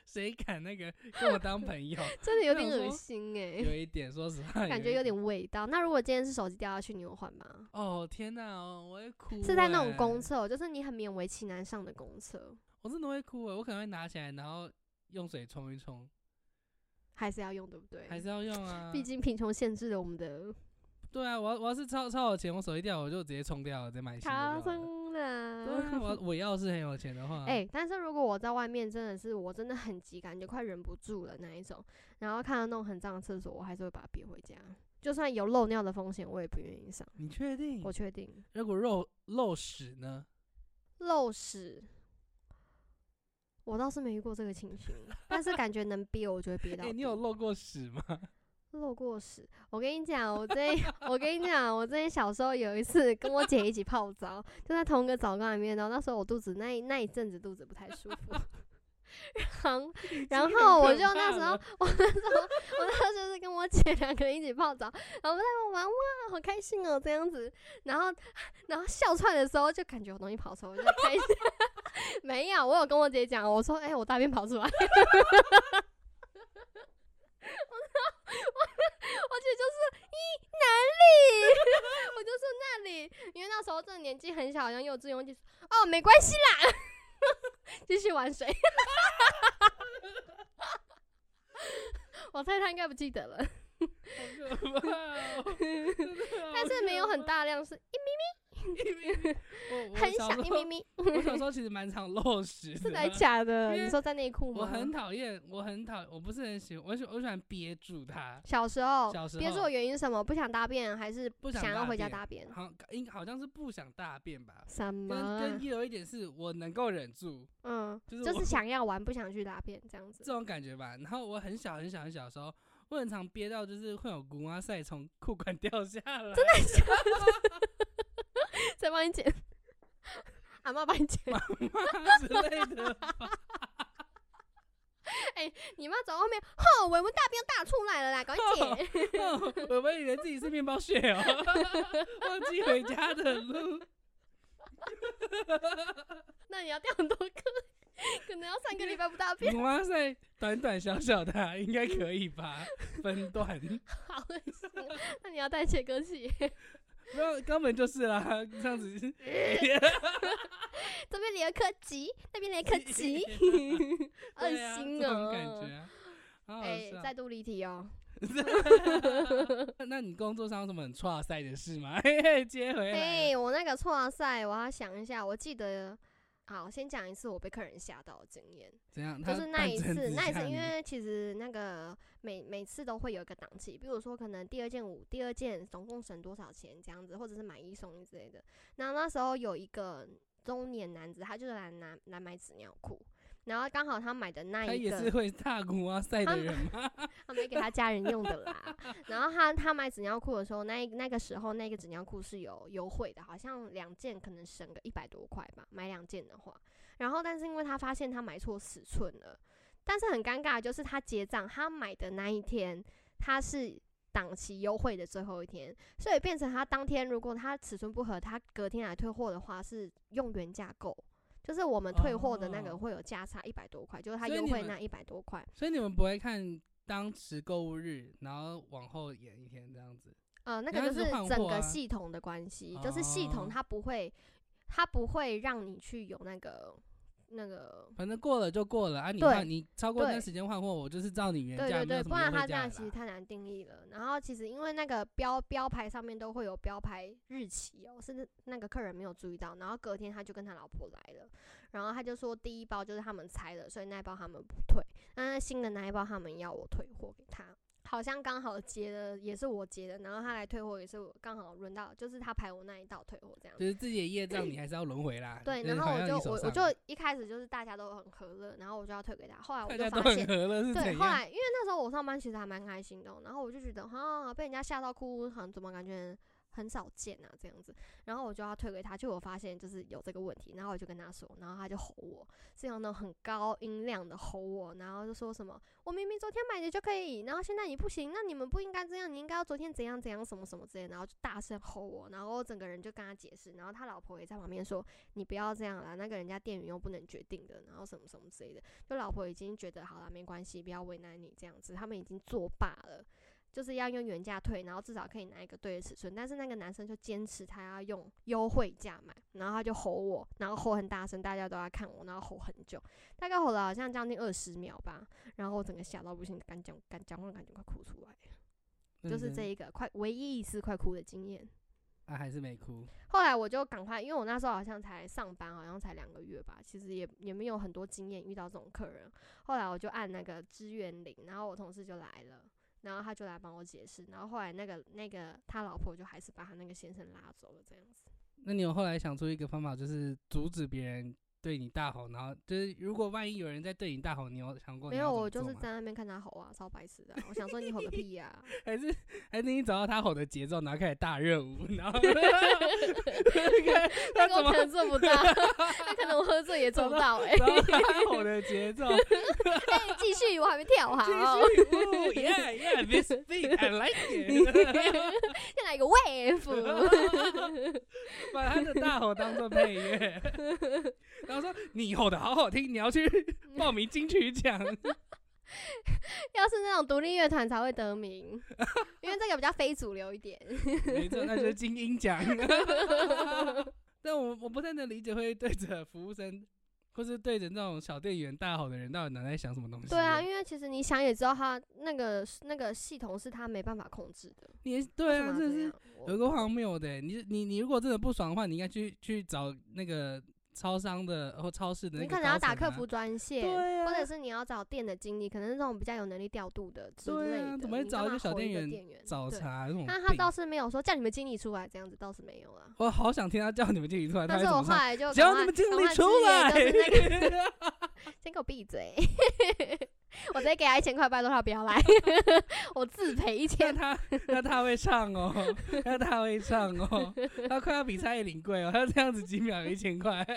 谁敢那个跟我当朋友？[laughs] 真的有点恶心哎、有一点，[laughs] 说实话，感觉有点味道。那如果今天是手机掉下去，你有换吗？哦天哪，我会哭、是在那种欸公，厕，就是你很勉为其难上的公厕，我真的会哭哎，我可能会拿起来，然后用水冲一冲，还是要用，对不对？还是要用啊。[laughs] 毕竟贫穷限制了我们的对啊，我要我要是超超有钱，我手机掉我就直接冲掉了，再买新的对啊，[laughs] 我我要是很有钱的话，哎、但是如果我在外面真的是我真的很急，感觉快忍不住了那一种，然后看到那种很脏的厕所，我还是会把它憋回家。就算有漏尿的风险，我也不愿意上。你确定我？确定如果漏漏屎呢？漏屎，我倒是没遇过这个情形，但是感觉能憋，我就会憋 [laughs] 到。你有漏过屎吗？漏过屎，我跟你讲，我之前我跟你讲，我之前小时候有一次跟我姐一起泡澡，就在同一个澡缸里面，然后那时候我肚子那一那一阵子肚子不太舒服，[laughs] 然后 [laughs] 然后我就那时候我那时候我那时候就是跟我姐两个人一起泡澡，然后在玩哇，好开心哦这样子，然后然后笑出来的时候就感觉有东西跑出来，我就在开心，[laughs] 没有，我有跟我姐讲，我说哎、我大便跑出来。我我我姐就是咦哪里？我就说那里，因为那时候真的年纪很小，好像幼稚园，我就说哦没关系啦，[laughs] 继续玩水。[laughs] 我猜他应该不记得了，好可怕哦！[laughs] 但是没有很大量，是我 [laughs] 我很小小时候一咪咪，[laughs] 我小时候其实蛮常漏屎的，是来假的。你说在内裤吗？我很讨厌，我很讨，我不是很喜欢，我喜我喜欢憋住它，小时候，小时候憋住的原因是什么，不想大便，还是不想想要回家大便？好应好像是不想大便吧。什跟么跟？有一点是我能够忍住嗯，就是就是想 [laughs] 要玩，不想去大便这样子这。种感觉吧。然后我很小很小很小的时候，我很常憋到就是会有古蛙赛从裤管掉下来，真的再帮你剪，[laughs] 阿妈帮你剪。之类的吧。[laughs] 你妈走到后面，吼，伟文大便大出来了啦，赶快剪。哦我们以为自己是面包屑哦，忘记回家的路。[laughs] 那你要掉很多颗，可能要三个礼拜不大便，古蛙赛短短小小的啊、应该可以吧？分段，好恶心哦。那你要带切割器，没有根本就是啦，这样子。[laughs] 这边连颗吉，那边连颗吉，[laughs] 恶心哦。感觉哎，笑。再度离题哦。那你工作上有什么很挫赛的事吗？[laughs] 嘿嘿，接回来。哎，我那个挫赛，我要想一下，我记得。好，先讲一次我被客人吓到的经验。怎样？就是那一次，那一次，因为其实那个每每次都会有一个档期，比如说可能第二件五，第二件总共省多少钱这样子，或者是买一送一之类的。然后那时候有一个中年男子，他就是来拿来买纸尿裤，然后刚好他买的那一个他也是，会踏古蛙赛的人吗？[laughs] 他没给他家人用的啦。然后他他买纸尿裤的时候，那一那个时候那个纸尿裤是有优惠的，好像两件可能省个一百多块吧，买两件的话。然后但是因为他发现他买错尺寸了，但是很尴尬的就是他结账他买的那一天他是。档期优惠的最后一天，所以变成他当天如果他尺寸不合，他隔天来退货的话是用原价购，就是我们退货的那个哦会有价差一百多块，就是他优惠那一百多块。所以你们不会看当时购物日，然后往后延一天这样子？呃，那个就是是整个系统的关系，就是系哦统它不会，它不会让你去有那个那个，反正过了就过了啊！你对换你超过那对时间换货，我就是照你原价对对对，不然他这样其实太难定义了。然后其实因为那个标标牌上面都会有标牌日期哦，是那个客人没有注意到，然后隔天他就跟他老婆来了，然后他就说第一包就是他们拆的，所以那一包他们不退，那新的那一包他们要我退货给他。好像刚好接的也是我接的，然后他来退货也是我刚好轮到，就是他排我那一道退货这样子。就是自己的业障，你还是要轮回啦。[clears throat] 对，然后我就我我就一开始就是大家都很和乐，然后我就要退给他，后来我就发现，对，后来因为那时候我上班其实还蛮开心的哦、然后我就觉得哈被人家吓到哭，好像怎么感觉很少见啊这样子，然后我就要退给他，就我发现就是有这个问题，然后我就跟他说，然后他就吼我，是用那种很高音量的吼我，然后就说什么我明明昨天买的就可以，然后现在你不行，那你们不应该这样，你应该要昨天怎样怎样什么什么之类，然后就大声吼我，然后我整个人就跟他解释，然后他老婆也在旁边说你不要这样啦，那个人家店员又不能决定的，然后什么什么之类的，就老婆已经觉得好了没关系，不要为难你这样子，他们已经作罢了。就是要用原价退，然后至少可以拿一个对的尺寸。但是那个男生就坚持他要用优惠价买，然后他就吼我，然后吼很大声，大家都在看我，然后吼很久，大概吼了好像将近二十秒吧。然后我整个吓到不行，敢讲敢讲话，感觉快哭出来。就是这一个快唯一一次快哭的经验。啊，还是没哭。后来我就赶快，因为我那时候好像才上班，好像才两个月吧，其实也也没有很多经验遇到这种客人。后来我就按那个支援铃，然后我同事就来了。然后他就来帮我解释，然后后来那个那个他老婆就还是把他那个先生拉走了，这样子。那你有后来想出一个方法，就是阻止别人对你大吼，然后就是如果万一有人在对你大吼，你有想过没有，我就是在那边看他吼啊，超白痴的啊、我想说你吼个屁呀、[laughs] 还是还是你找到他吼的节奏，然后开始大热舞，然后 [laughs] 那个我可能做不到，那可能我喝醉也做不到哎、然后他吼的节奏，哎，继续，我还没跳好。继续 [laughs] 哦，Yeah Yeah，this beat I like it，再来一个 wave，把他的大吼当做配乐，然后说你吼的好好听，你要去 [laughs] 报名金曲奖。要是那种独立乐团才会得名，[laughs] 因为这个比较非主流一点。没错，那就是金鹰奖。[laughs] 但我我不太能理解会对着服务生，或是对着那种小店员大吼的人，到底脑袋在想什么东西？对啊，，因为其实你想也知道，他那个那个系统是他没办法控制的。你对啊，这是有个荒谬的欸。你你你如果真的不爽的话，你应该去去找那个超商的或超市的那个你可能要打客服专线，对啊或者是你要找店的经理，可能是那种比较有能力调度的之对类的。啊怎么会找一个小店员找茬那他倒是没有说叫你们经理出来，这样子倒是没有啊。我好想听他叫你们经理出来，但是我？后来就叫赶快你们经理出来先给我闭嘴！[laughs] 我直接给他一千块，拜托他不要来，[laughs] 我自赔一那千。他那他会唱哦，那他会唱哦，他快要比蔡依林贵哦，他这样子几秒一千块，[laughs]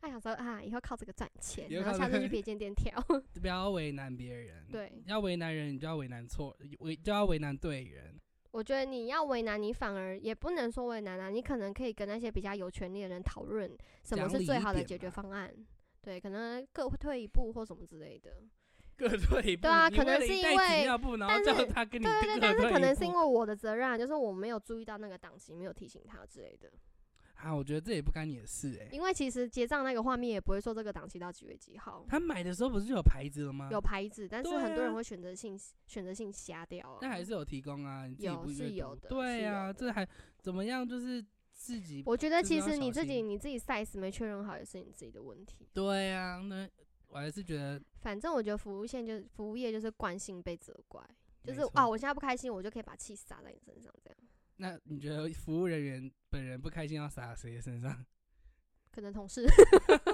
他想说啊，以后靠这个赚钱，然后下次去别间店跳。不要为难别人。对，要为难人，你就要为难错，为就要为难对人。我觉得你要为难，你反而也不能说为难啊，你可能可以跟那些比较有权利的人讨论什么是最好的解决方案。对，可能各退一步或什么之类的。各退一步。对啊可能是因为但是他跟你对对对，各但是可能是因为我的责任啊，就是我没有注意到那个档期，没有提醒他之类的。啊，我觉得这也不干你的事哎、因为其实结账那个画面也不会说这个档期到几月几号，他买的时候不是就有牌子了吗？有牌子，但是很多人啊会选择性选择性瞎掉啊。但还是有提供啊，有是有的对啊，这还怎么样？就是自己我觉得其实你自己你自己 size 没确认好也是你自己的问题。对啊，那我还是觉得反正我觉得服务线就是服务业就是惯性被责怪，就是啊，我现在不开心，我就可以把气撒在你身上，这样那你觉得服务人员本人不开心要撒谁的身上？[laughs] 可能同事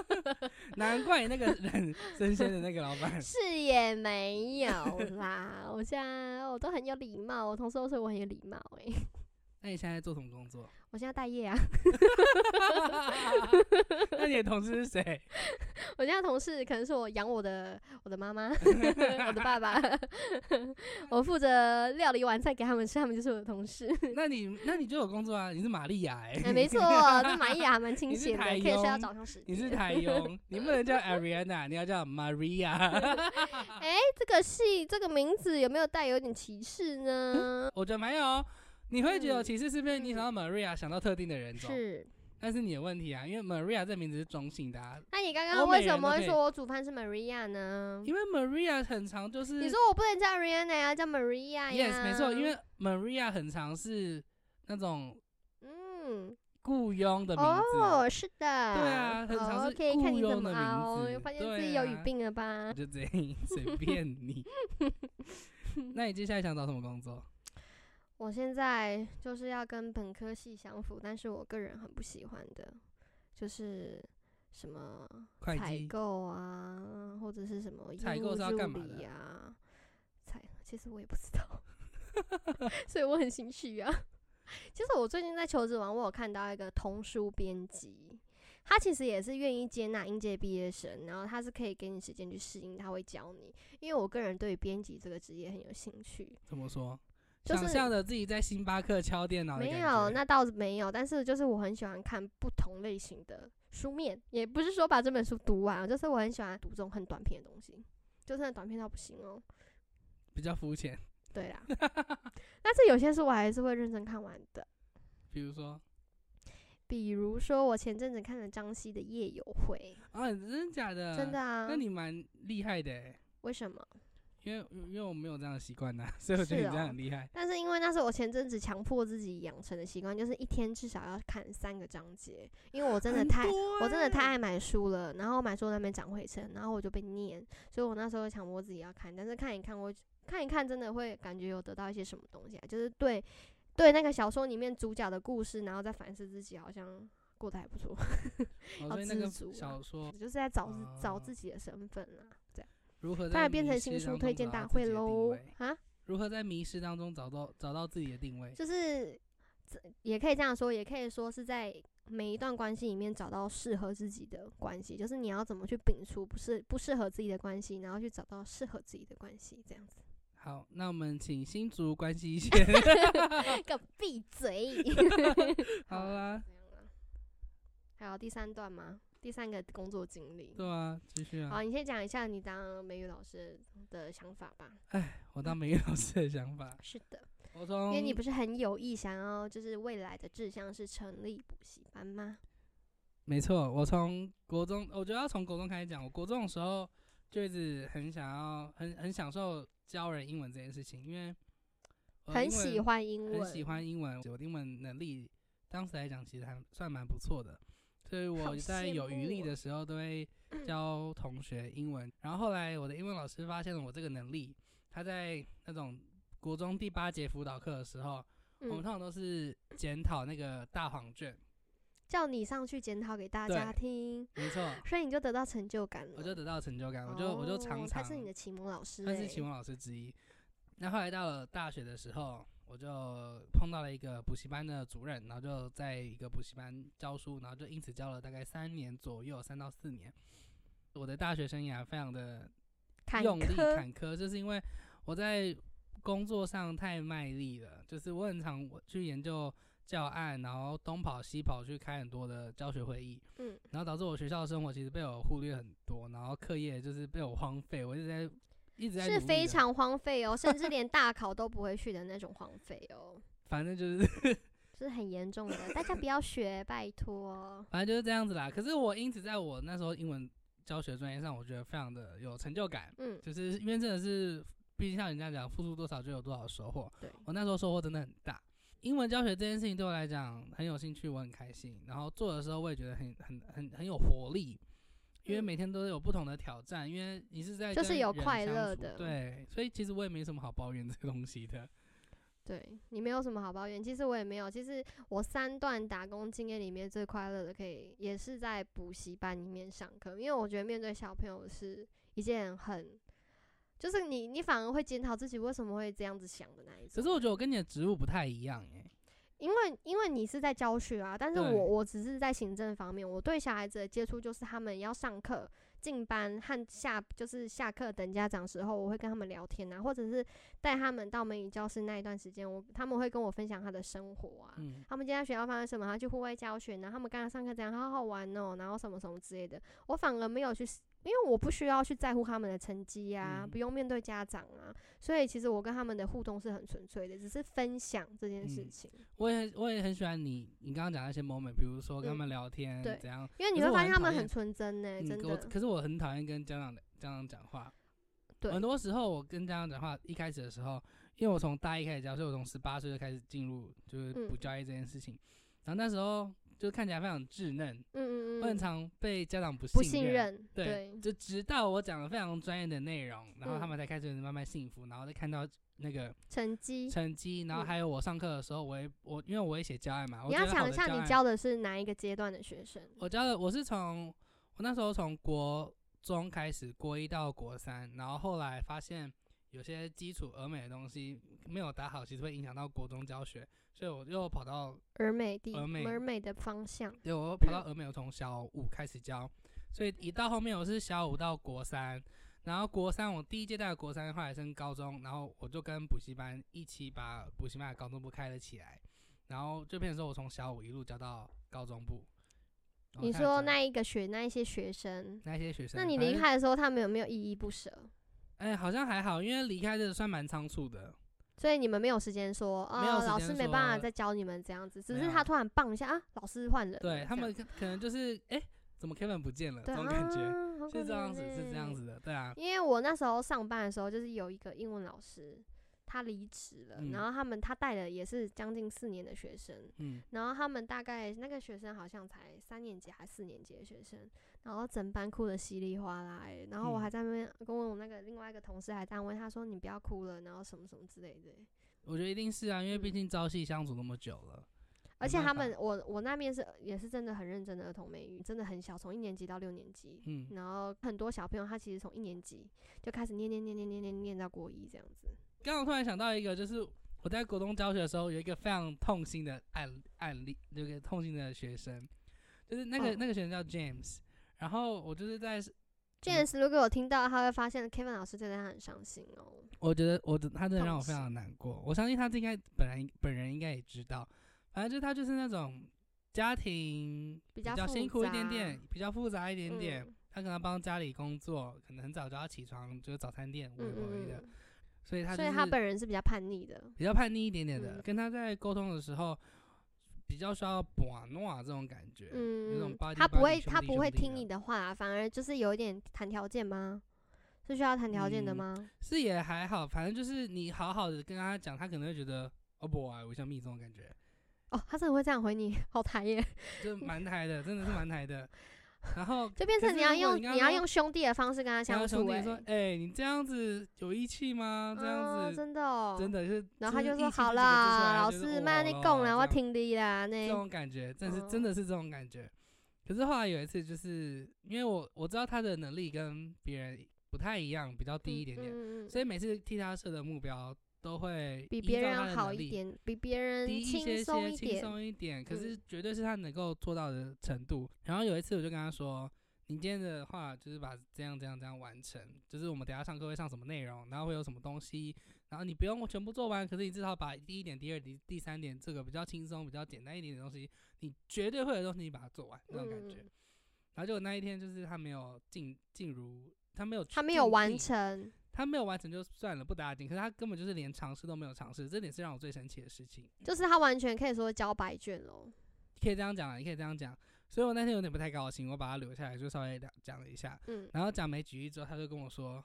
[laughs] 难怪那个人生鲜的那个老板 [laughs] 是也没有啦。我现在我都很有礼貌，我同事都说我很有礼貌诶、那你现在做什么工作？[laughs] 我现在待业啊，[laughs] 那你的同事是谁？[laughs] 我现在同事可能是我养我的我的妈妈，我的爸爸，我负责料理晚餐给他们吃，他们就是我的同事。那你那你就有工作啊？你是玛利亚哎、哎、没错，那玛利亚还蛮亲切的，台可以睡到佣早上十点。你是台佣，你不能叫 Ariana，你要叫 Maria。哎、这个戏这个名字有没有带有点歧视呢？我觉得没有哦。你会觉得有嗯歧视，是不是你想到 Maria 想到特定的人种？是。但是你的问题啊，因为 Maria 这名字是中性的、啊，那你刚刚为什么会说我煮饭是 Maria 呢？因为 Maria 很长就是你说我不能叫 Rihanna 呀，叫 Maria 呀 yes 没错，因为 Maria 很长是那种嗯，雇佣的名字。哦，是的，对啊很常哦是雇佣的名熬，字发现自己有语啊病了吧？就这样，随便你。[laughs] 那你接下来想找什么工作？我现在就是要跟本科系相符，但是我个人很不喜欢的，就是什么会计。采购啊，或者是什么采购是要业务助干嘛的理啊。采，其实我也不知道，[laughs] 所以我很心虚啊。[laughs] 其实我最近在求职网，我有看到一个童书编辑，他其实也是愿意接纳应届毕业生，然后他是可以给你时间去适应，他会教你。因为我个人对于编辑这个职业很有兴趣，怎么说？就是想象着自己在星巴克敲电脑没有，那倒是没有。但是就是我很喜欢看不同类型的书面，也不是说把这本书读完，就是我很喜欢读这种很短篇的东西，就算短篇到不行哦。比较肤浅。[laughs] 对啦，[laughs] 但是有些书我还是会认真看完的。比如说，比如说我前阵子看了张希的《夜游会啊，真的假的？》，真的啊？那你蛮厉害的欸，为什么？因为因为我没有这样的习惯呐，[laughs] 所以我觉得你这样哦很厉害。但是因为那是我前阵子强迫自己养成的习惯，就是一天至少要看三个章节，因为我真的太多我真的太欸爱买书了，然后买书在那边长灰尘，然后我就被念，所以我那时候强迫自己要看，但是看一看我看一看真的会感觉有得到一些什么东西啊，就是对对那个小说里面主角的故事，然后再反思自己，好像过得还不错，[laughs] 哦，好那个知足啊小说就是在找自、找哦自己的身份啊，如何在当然变成新书推荐大会喽啊，如何在迷失当中找到找到自己的定位？就是这也可以这样说，也可以说是在每一段关系里面找到适合自己的关系，就是你要怎么去摒除不适不适合自己的关系，然后去找到适合自己的关系，这样子。好，那我们请新竹关系线。个闭嘴！[laughs] 好 [laughs] 啦还有第三段吗？第三个工作经历。对啊，继续啊好，啊。你先讲一下你当美语老师的想法吧。哎我当美语老师的想法，[laughs] 是的，我从因为你不是很有意想要，就是未来的志向是成立补习班吗？没错，我从国中，我觉得要从国中开始讲。我国中的时候就一直很想要，很很享受教人英文这件事情，因为很喜欢英文，很喜欢英文，我的英文能力当时来讲其实还算蛮不错的，所以我在有余力的时候都会教同学英文。然后后来我的英文老师发现了我这个能力，他在那种国中第八节辅导课的时候，我们嗯通，常都是检讨那个大黄卷，叫你上去检讨给大家听，没错，[laughs] 所以你就得到成就感了。我就得到成就感，我就我就常哦常他是你的启蒙老师、欸，他是启蒙老师之一。那后来到了大学的时候，我就碰到了一个补习班的主任，然后就在一个补习班教书，然后就因此教了大概三年左右，三到四年。我的大学生涯非常的用力坷，坎坷，就是因为我在工作上太卖力了，就是我很常我去研究教案，然后东跑西跑去开很多的教学会议，嗯，然后导致我学校的生活其实被我忽略很多，然后课业就是被我荒废，我一直在一直在是，非常荒废哦，甚至 [laughs] 连大考都不会去的那种荒废哦，反正就是 [laughs] 是很严重的，大家不要学，拜托。反正就是这样子啦。可是我因此在我那时候英文教学专业上，我觉得非常的有成就感，嗯，就是因为真的是，毕竟像人家讲，付出多少就有多少收获。对，我那时候收获真的很大。英文教学这件事情对我来讲很有兴趣，我很开心。然后做的时候我也觉得很很很很有活力，因为嗯每天都有不同的挑战，因为你是在就是有快乐的对，所以其实我也没什么好抱怨这个东西的。[laughs] 对你没有什么好抱怨，其实我也没有。其实我三段打工经验里面最快乐的，可以也是在补习班里面上课，因为我觉得面对小朋友是一件很，就是你你反而会检讨自己为什么会这样子想的那一种。可是我觉得我跟你的职务不太一样诶、因为因为你是在教学啊，但是对我我只是在行政方面，我对小孩子的接触就是他们要上课、进班和下就是下课等家长时候，我会跟他们聊天啊，或者是带他们到美语教室那一段时间，我他们会跟我分享他的生活啊。嗯，他们今天在学校发生什么？他去户外教学，然后他们刚刚上课怎样，好好玩哦，然后什么什么之类的。我反而没有去，因为我不需要去在乎他们的成绩呀、嗯不用面对家长啊，所以其实我跟他们的互动是很纯粹的，只是分享这件事嗯情。我也很我也很喜欢你你刚刚讲那些 moment，比如说跟他嗯们聊天、对怎样。因为你会发现他们很纯真呢、可是我很讨厌跟家长家长讲话。对很多时候我跟家长讲话，一开始的时候，因为我从大一开始教，所以我从十八岁就开始进入就是补嗯教育这件事情。然后那时候就看起来非常稚嫩，嗯嗯嗯，我很常被家长不不信信任，对对，就直到我讲了非常专业的内容，然后他嗯们才开始慢慢信服，然后再看到那个成绩。成绩，然后嗯还有我上课的时候，我也我因为我也写教案嘛，我你要想一下，你教的是哪一个阶段的学生？我教的我是从我那时候从国中开始，国一到国三，然后后来发现有些基础俄美的东西没有打好，其实会影响到国中教学，所以我又跑到俄美地俄美。俄美的方向，对我又跑到俄美，我从小五开始教，所以一到后面我是小五到国三。然后国三，我第一阶段的国三后来升高中，然后我就跟补习班一起把补习班的高中部开了起来，然后就变成说我从小五一路教到高中部。你说那一个学那一些学生，那些学生，那你离开的时候，他们有没有依依不舍？哎、好像还好，因为离开的算蛮仓促的。所以你们没有时间说没有啊，老时间师没办法说再教你们这样子，只没有是他突然棒一下啊，老师换人了，对他们可可能就是，哎、怎么 Kevin 不见了？这对种感觉、啊好可是这样子，是这样欸子的，对啊。因为我那时候上班的时候，就是有一个英文老师，他离职了，嗯。然后他们他带的也是将近四年的学生，嗯，然后他们大概那个学生好像才三年级还四年级的学生，然后整班哭的稀里哗啦、欸，然后我嗯。还在那边跟我那个另外一个同事还在安慰他说你不要哭了，然后什么什么之类的欸、我觉得一定是啊，因为毕嗯。竟朝夕相处那么久了。而且他们我我那边是也是真的很认真的儿童美语，真的很小，从一年级到六年级，嗯，然后很多小朋友他其实从一年级就开始念念念念念念念到国一这样子。刚刚突然想到一个，就是我在国中教学的时候，有一个非常痛心的案案例，有一个痛心的学生，就是那个、哦那个学生叫 James，然后我就是在，James 如果我听到，他会发现 Kevin 老师对他很伤心哦。我觉得我的他真的让我非常难过，我相信他应该本来本人应该也知道，反正就是他就是那种家庭比较辛苦一点点，比较复杂一点点。嗯。他可能帮家里工作，可能很早就要起床，就是早餐店微嗯嗯嗯，所以他就所以他本人是比较叛逆的。比较叛逆一点点的。嗯跟他在沟通的时候，比较需要把诺这种感觉，嗯那种他不会，他不会听你的话啊，反而就是有一点谈条件吗？是需要谈条件的嗯吗？是也还好，反正就是你好好的跟他讲，他可能会觉得哦不啊，我像蜜这种感觉，哦，他真的会这样回你，[laughs] 好台耶，就蛮台的，真的是蛮台的。然后就变成你要用你要用兄弟的方式跟他相处哎、后兄弟说，哎、你这样子有义气吗？这样哦子、真的哦，真的是，然后他就说好啦，老师，慢你讲啦，我听你啦，那这种感觉，真是、嗯真的是这种感觉。可是后来有一次，就是因为我我知道他的能力跟别人不太一样，比较低一点点，嗯嗯嗯所以每次替他设的目标都会比别人好一点，比别人低一些轻松些，轻一点。松一点。可是嗯绝对是他能够做到的程度。然后有一次我就跟他说。你今天的话就是把这样这样这样完成，就是我们等下上课会上什么内容，然后会有什么东西，然后你不用全部做完，可是你至少把第一点、第二点、第三点这个比较轻松、比较简单一点的东西，你绝对会有东西你把它做完那种感觉。嗯然后结果那一天就是他没有进进入他没有他没有完成，他没有完成就算了不打紧，可是他根本就是连尝试都没有尝试，这点是让我最生气的事情。就是他完全可以说交白卷喽。可以这样讲啊，你可以这样讲。所以我那天有点不太高兴，我把他留下来，就稍微讲讲了一下。嗯，然后讲没几句之后，他就跟我说：“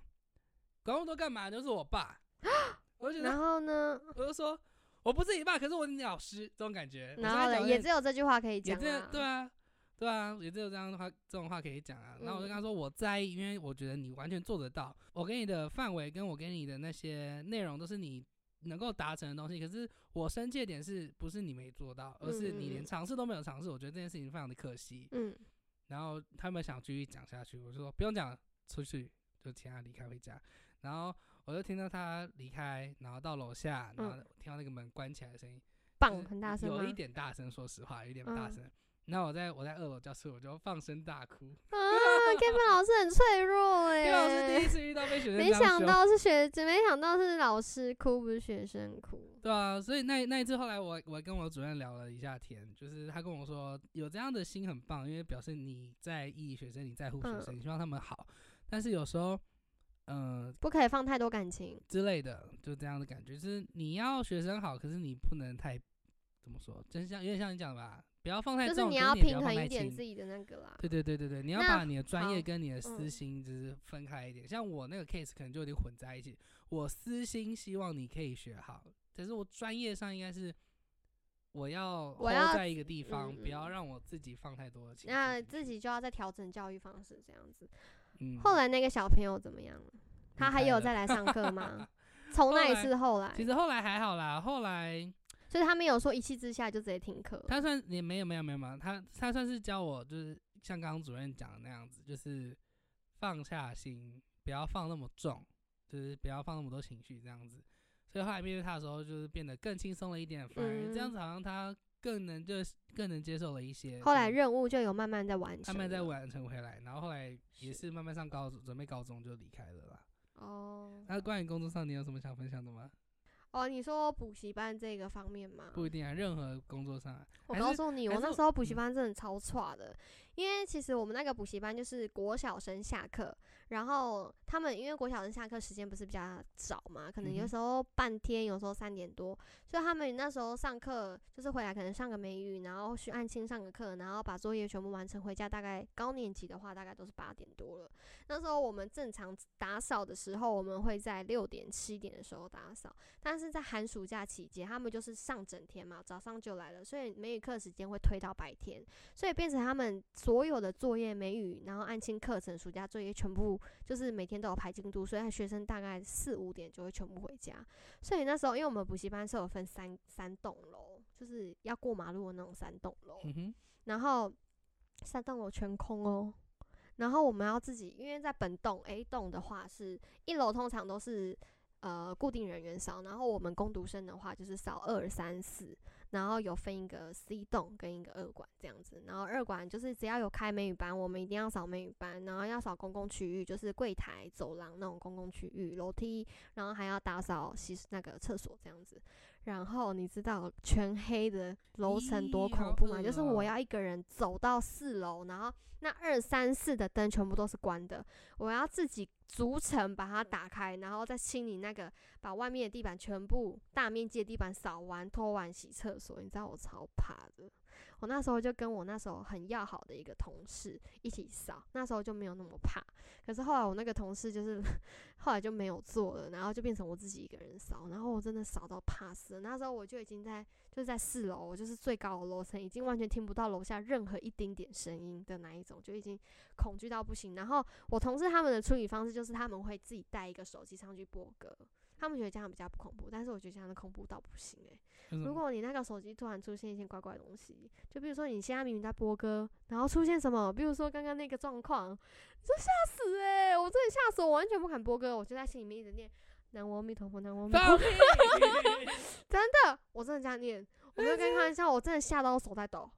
管那么多干嘛？就是我爸。” [gasps] 我就觉然得，后呢，我就说我不是你爸，可是我是你老师，这种感觉。然后呢，也只有这句话可以也讲啊。对啊，对啊，也只有这样的话，这种话可以讲啊。然后我就跟他说，我在意，因为我觉得你完全做得到。我给你的范围跟我给你的那些内容都是你能够达成的东西。可是我生气的点是不是你没做到，而是你连尝试都没有尝试。我觉得这件事情非常的可惜。嗯，然后他们想继续讲下去，我就说不用讲了，出去就请他离开回家。然后我就听到他离开，然后到楼下，然后听到那个门关起来的声音。棒很大声吗有一？点大声，说实话，有一点大嗯声。然后我在我在二楼教室，我就放声大哭。啊，Kevin 老师很脆弱哎、因为我是第一次遇到被学生没想到是学，没想到是老师哭，不是学生哭。对啊，所以那那一次后来我我跟我主任聊了一下天，就是他跟我说有这样的心很棒，因为表示你在意学生，你在乎学生，嗯你希望他们好。但是有时候，嗯、不可以放太多感情。之类的，就这样的感觉，就是你要学生好，可是你不能太怎么说，真像有点像你讲的吧，不要放太重，就是你要平衡一点自己的那个啦。对对对对对，你要把你的专业跟你的私嗯心就是分开一点。像我那个 case 可能就有点混在一起。我私心希望你可以学好，可是我专业上应该是我要我要在一个地方，嗯不要让我自己放太多的情绪进去。那自己就要再调整教育方式，这样子。嗯，后来那个小朋友怎么样了？他还有再来上课吗？从那一次后来，其实后来还好啦，后来所以他没有说一气之下就直接停课。他算也没有没有没有没有，他他算是教我，就是像刚刚主任讲的那样子，就是放下心，不要放那么重，就是不要放那么多情绪这样子。所以后来面对他的时候，就是变得更轻松了一点，反而这样嗯子好像他更能就是更能接受了一些。后来嗯任务就有慢慢在完成，慢慢在完成回来，然后后来也是慢慢上高中，准备高中就离开了啦。哦那关于工作上，你有什么想分享的吗？哦，你说补习班这个方面吗？不一定啊，任何工作上啊，我告诉你，我那时候补习嗯班真的超差的，因为其实我们那个补习班就是国小生下课，然后他们因为国小生下课时间不是比较早嘛，可能有时候半天，有时候三点多，所以他们那时候上课就是回来可能上个美语，然后去按亲上个课，然后把作业全部完成回家，大概高年级的话大概都是八点多了。那时候我们正常打扫的时候，我们会在六点七点的时候打扫，但是在寒暑假期间，他们就是上整天嘛，早上就来了，所以美语课时间会推到白天，所以变成他们所有的作业、美语，然后安亲课程、暑假作业全部就是每天都有排进度，所以学生大概四五点就会全部回家。所以那时候，因为我们补习班是有分三三栋楼，就是要过马路的那种三栋楼，嗯哼，然后三栋楼全空哦。然后我们要自己，因为在本栋 A 栋的话是一楼，通常都是呃固定人员扫，然后我们工读生的话就是扫二三四，然后有分一个 C 栋跟一个二馆这样子。然后二馆就是只要有开美语班，我们一定要扫美语班，然后要扫公共区域，就是柜台、走廊那种公共区域、楼梯，然后还要打扫洗那个厕所这样子。然后你知道全黑的楼层多恐怖吗？就是我哦要一个人走到四楼，然后那二三四的灯全部都是关的，我要自己逐层把它打开，然后再清理那个，把外面的地板全部大面积的地板扫完、拖完、洗厕所。你知道我超怕的，我那时候就跟我那时候很要好的一个同事一起扫，那时候就没有那么怕。可是后来我那个同事就是 [laughs] 后来就没有做了，然后就变成我自己一个人扫，然后我真的扫到怕死了。那时候我就已经在就是在四楼，我就是最高的楼层，已经完全听不到楼下任何一丁点声音的那一种，就已经恐惧到不行。然后我同事他们的处理方式就是他们会自己带一个手机上去播歌。他们觉得这样比较不恐怖，但是我觉得这样的恐怖到不行诶、如果你那个手机突然出现一些怪怪的东西，就比如说你现在明明在播歌，然后出现什么，比如说刚刚那个状况，你说吓死诶、我真的吓死我，完全不敢播歌，我就在心里面一直念南无阿弥陀佛，南无阿弥陀佛，[laughs] 真的，我真的这样念，我没有跟你开玩笑，我真的吓到我手在抖。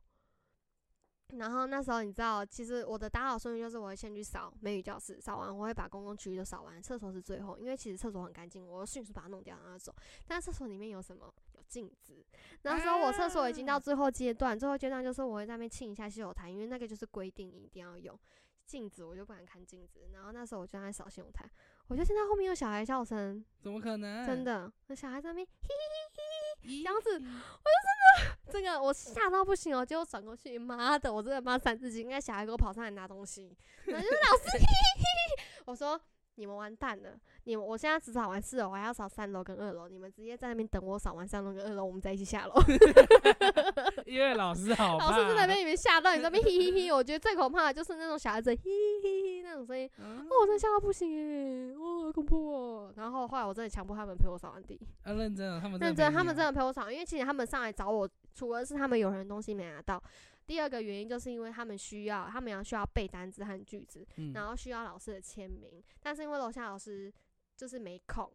然后那时候你知道，其实我的打扫顺序就是我会先去扫美语教室，扫完我会把公共区域都扫完，厕所是最后，因为其实厕所很干净，我会迅速把它弄掉然后走。但厕所里面有什么？有镜子。那时候我厕所已经到最后阶段，最后阶段就是我会在那边清一下洗手台，因为那个就是规定你一定要用。镜子我就不敢看镜子，然后那时候我就在扫洗手台，我就听到后面有小孩笑声，怎么可能？真的，那小孩在那边嘿嘿嘿嘿，嘿，这样子这个我吓到不行哦，结果转过去，妈的，我真的妈三字经，应该小孩给我跑上来拿东西，然后就是老师，嘿嘿嘿，我说你们完蛋了，你们我现在只扫完四楼，我还要扫三楼跟二楼，你们直接在那边等我扫完三楼跟二楼，我们再一起下楼。[laughs] [laughs] 因为老师好怕，老师真的被你们吓到，你那边嘿嘿嘿，我觉得最可怕的就是那种小孩子嘿嘿嘿那种声音，嗯哦，我真的吓到不行诶，哇，好恐怖哦。然后后来我真的强迫他们陪我扫完地。啊，认真了，他们认真，他们真的陪我扫，因为其实他们上来找我，除了是他们有人东西没拿到，第二个原因就是因为他们需要，他们要需要背单词和句子，嗯然后需要老师的签名，但是因为楼下老师就是没空，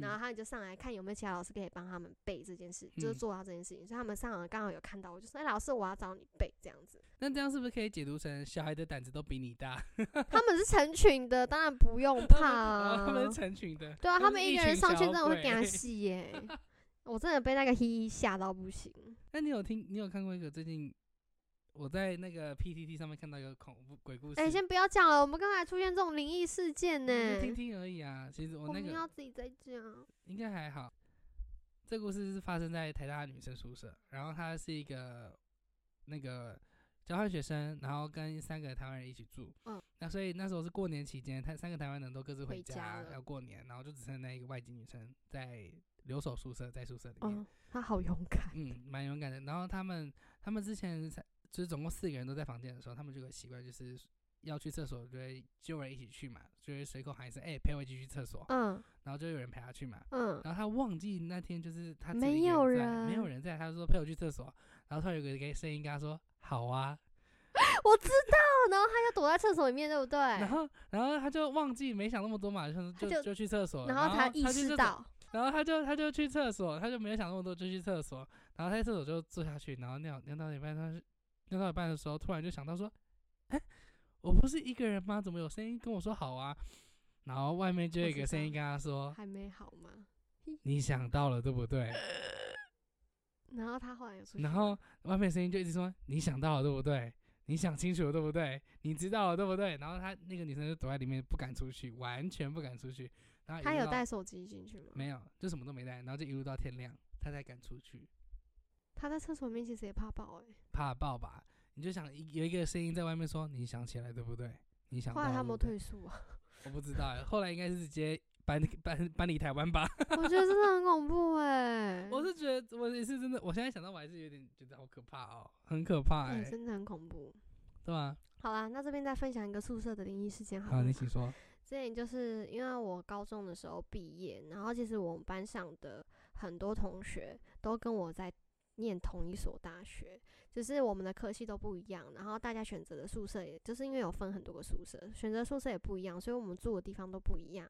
然后嗯他们就上来看有没有其他老师可以帮他们背这件事，就是嗯做到这件事情，所以他们上来刚好有看到我，就说：“哎、老师，我要找你背这样子。那这样是不是可以解读成小孩的胆子都比你大？” [laughs] 他们是成群的，当然不用怕啊。他们是成群的，对啊，他们一个人上去真的会给他 [laughs] 耶。[laughs] 我真的被那个嘿嘿吓到不行。那你有听？你有看过一个最近我在那个 PTT 上面看到一个恐怖鬼故事？哎、先不要讲了，我们刚才出现这种灵异事件呢、听听而已啊。其实我那我们要个自己再讲。应该还好。这故事是发生在台大女生宿舍，然后她是一个那个交换学生，然后跟三个台湾人一起住。嗯，那所以那时候是过年期间，她三个台湾人都各自回家家要过年，然后就只剩那一个外籍女生在留守宿舍，在宿舍里面。嗯，他好勇敢。嗯，蛮勇敢的。然后他们他们之前才就是总共四个人都在房间的时候，他们就有个习惯，就是要去厕所就会就有人一起去嘛，就会随口喊一声，哎、陪我一起去厕所，嗯然后就有人陪他去嘛。嗯，然后他忘记那天就是他没有人在，没有人人在，他就说陪我去厕所，然后突然有个个声音跟他说好啊，[laughs] 我知道。然后他就躲在厕所里面，对不对？然后然后他就忘记没想那么多嘛，就就就就去厕所，然后后他意识到，然后他就他就去厕所，他就没有想那么多，就去厕所。然后他在厕所就坐下去，然后尿尿到一半，他是尿到一半的时候，突然就想到说，哎，我不是一个人吗？怎么有声音跟我说好啊？然后外面就有一个声音跟他说，还没好吗？你想到了对不对？[laughs] 然后他后来有出去，然后外面声音就一直说，你想到了对不对？你想清楚了对不对？你知道了对不对？然后他那个女生就躲在里面不敢出去，完全不敢出去。然后他有带手机进去吗？没有？就什么都没带，然后就一路到天亮，他才敢出去。他在厕所里面其实也怕爆哎、怕爆吧？你就想一有一个声音在外面说你想起来对不对？你想到后来他有没退宿啊？我不知道欸，后来应该是直接搬 [laughs] 搬搬离台湾吧。我觉得真的很恐怖哎、我是觉得我也是真的，我现在想到我还是有点觉得好可怕哦，很可怕哎、哎、真的很恐怖。对吧？好啦，那这边再分享一个宿舍的灵异事件好好，了。你请说。[laughs] 之前就是因为我高中的时候毕业，然后其实我们班上的很多同学都跟我在念同一所大学，只是我们的科系都不一样，然后大家选择的宿舍也就是因为有分很多个宿舍，选择宿舍也不一样，所以我们住的地方都不一样。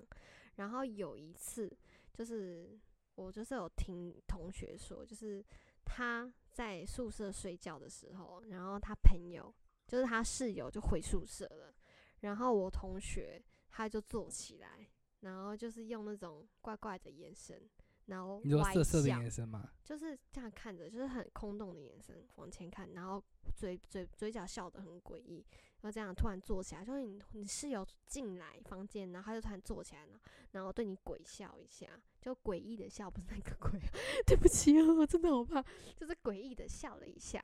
然后有一次，就是我就是有听同学说，就是他在宿舍睡觉的时候，然后他朋友就是他室友就回宿舍了，然后我同学他就坐起来，然后就是用那种怪怪的眼神，然后你说歪色色的眼神吗？就是这样看着，就是很空洞的眼神往前看，然后嘴嘴嘴角笑得很诡异，然后这样突然坐起来，就是你你室友进来房间，然后他就突然坐起来了，然后对你鬼笑一下，就诡异的笑，不是那个鬼，[laughs] 对不起啊，我真的好怕，就是诡异的笑了一下，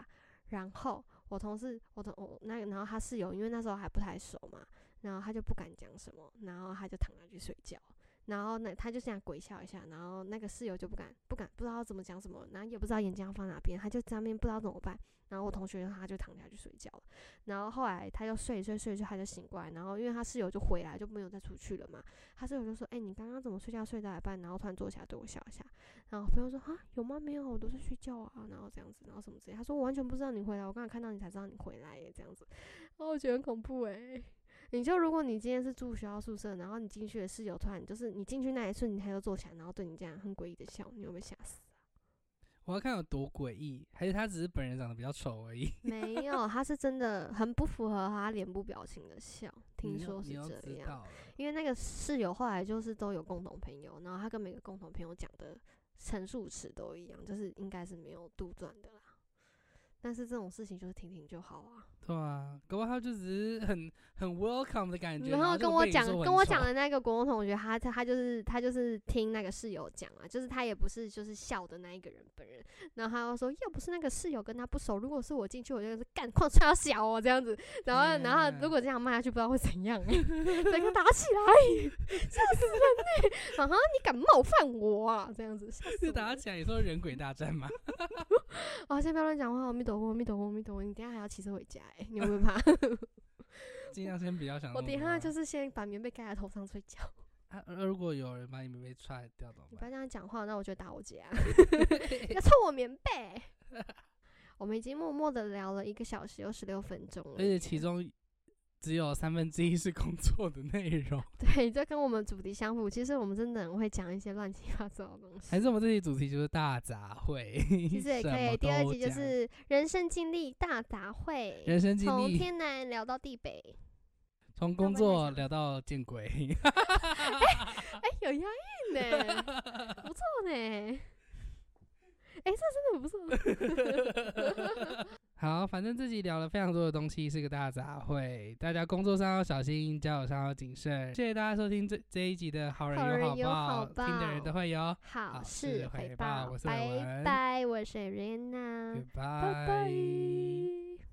然后我同事，我同我那个，然后他室友，因为那时候还不太熟嘛，然后他就不敢讲什么，然后他就躺下去睡觉。然后呢，他就这样鬼笑一下，然后那个室友就不敢不敢不知道怎么讲什么，然后也不知道眼睛要放哪边，他就在那边不知道怎么办。然后我同学他就躺下去睡觉，然后后来他就睡一睡睡睡，他就醒过来，然后因为他室友就回来就没有再出去了嘛，他室友就说：“哎、你刚刚怎么睡觉睡到一半，然后突然坐起来对我笑一下？”然后朋友说：“啊，有吗？没有，我都在睡觉啊。”然后这样子，然后什么之类，他说：“我完全不知道你回来，我刚才看到你才知道你回来耶，这样子。”然后我觉得很恐怖诶。你就如果你今天是住学校宿舍，然后你进去的室友突然就是你进去那一瞬，你他就坐起来，然后对你这样很诡异的笑，你有没有吓死？[laughs] 我要看有多诡异，还是他只是本人长得比较丑而已？[laughs] 没有，他是真的很不符合他脸部表情的笑，听说是这样。因为那个室友后来就是都有共同朋友，然后他跟每个共同朋友讲的陈述词都一样，就是应该是没有杜撰的啦。但是这种事情就是听听就好啊。对啊，搞不好他就只是很很 welcome 的感觉，然后跟我讲跟我讲的那个国中同学，他他他就是他就是听那个室友讲啊，就是他也不是就是笑的那一个人本人，然后他又说要不是那个室友跟他不熟，如果是我进去，我就是干矿超小哦这样子，然后然后如果这样骂下去，不知道会怎样、[laughs] 欸，整个打起来，吓死人呢、欸！啊哈，你敢冒犯我啊？这样子，吓死是打起来，你说人鬼大战吗？啊！[laughs] [laughs] 先不要乱讲话，阿弥陀佛，阿弥陀佛，阿弥陀佛，你等下还要骑车回家哎、你会不会怕？[laughs] 尽量先不要想。我等一下就是先把棉被盖在头上睡觉。如果有人把你棉被踹掉怎么办？你不要这样讲话，那我就打我姐啊！[laughs] 要蹭我棉被。我们已经默默的聊了一个小时又十六分钟了而，且其中只有三分之一是工作的内容，[laughs] 对，这跟我们主题相符。其实我们真的很会讲一些乱七八糟的东西。还是我们这期主题就是大杂烩？其实也可以，第二集就是人生经历大杂烩，人生经历从历，天南聊到地北。从工作聊到见鬼。[laughs] 哎、有押韵呢，不错呢。哎、这真的很不错。[laughs] 好，反正自己聊了非常多的东西，是个大杂烩，大家工作上要小心，交友上要谨慎。谢谢大家收听这这一集的好人有有好好报，听的人都会有。好好事回报报，我是拜拜，我是 Rena，拜 Goodbye。拜。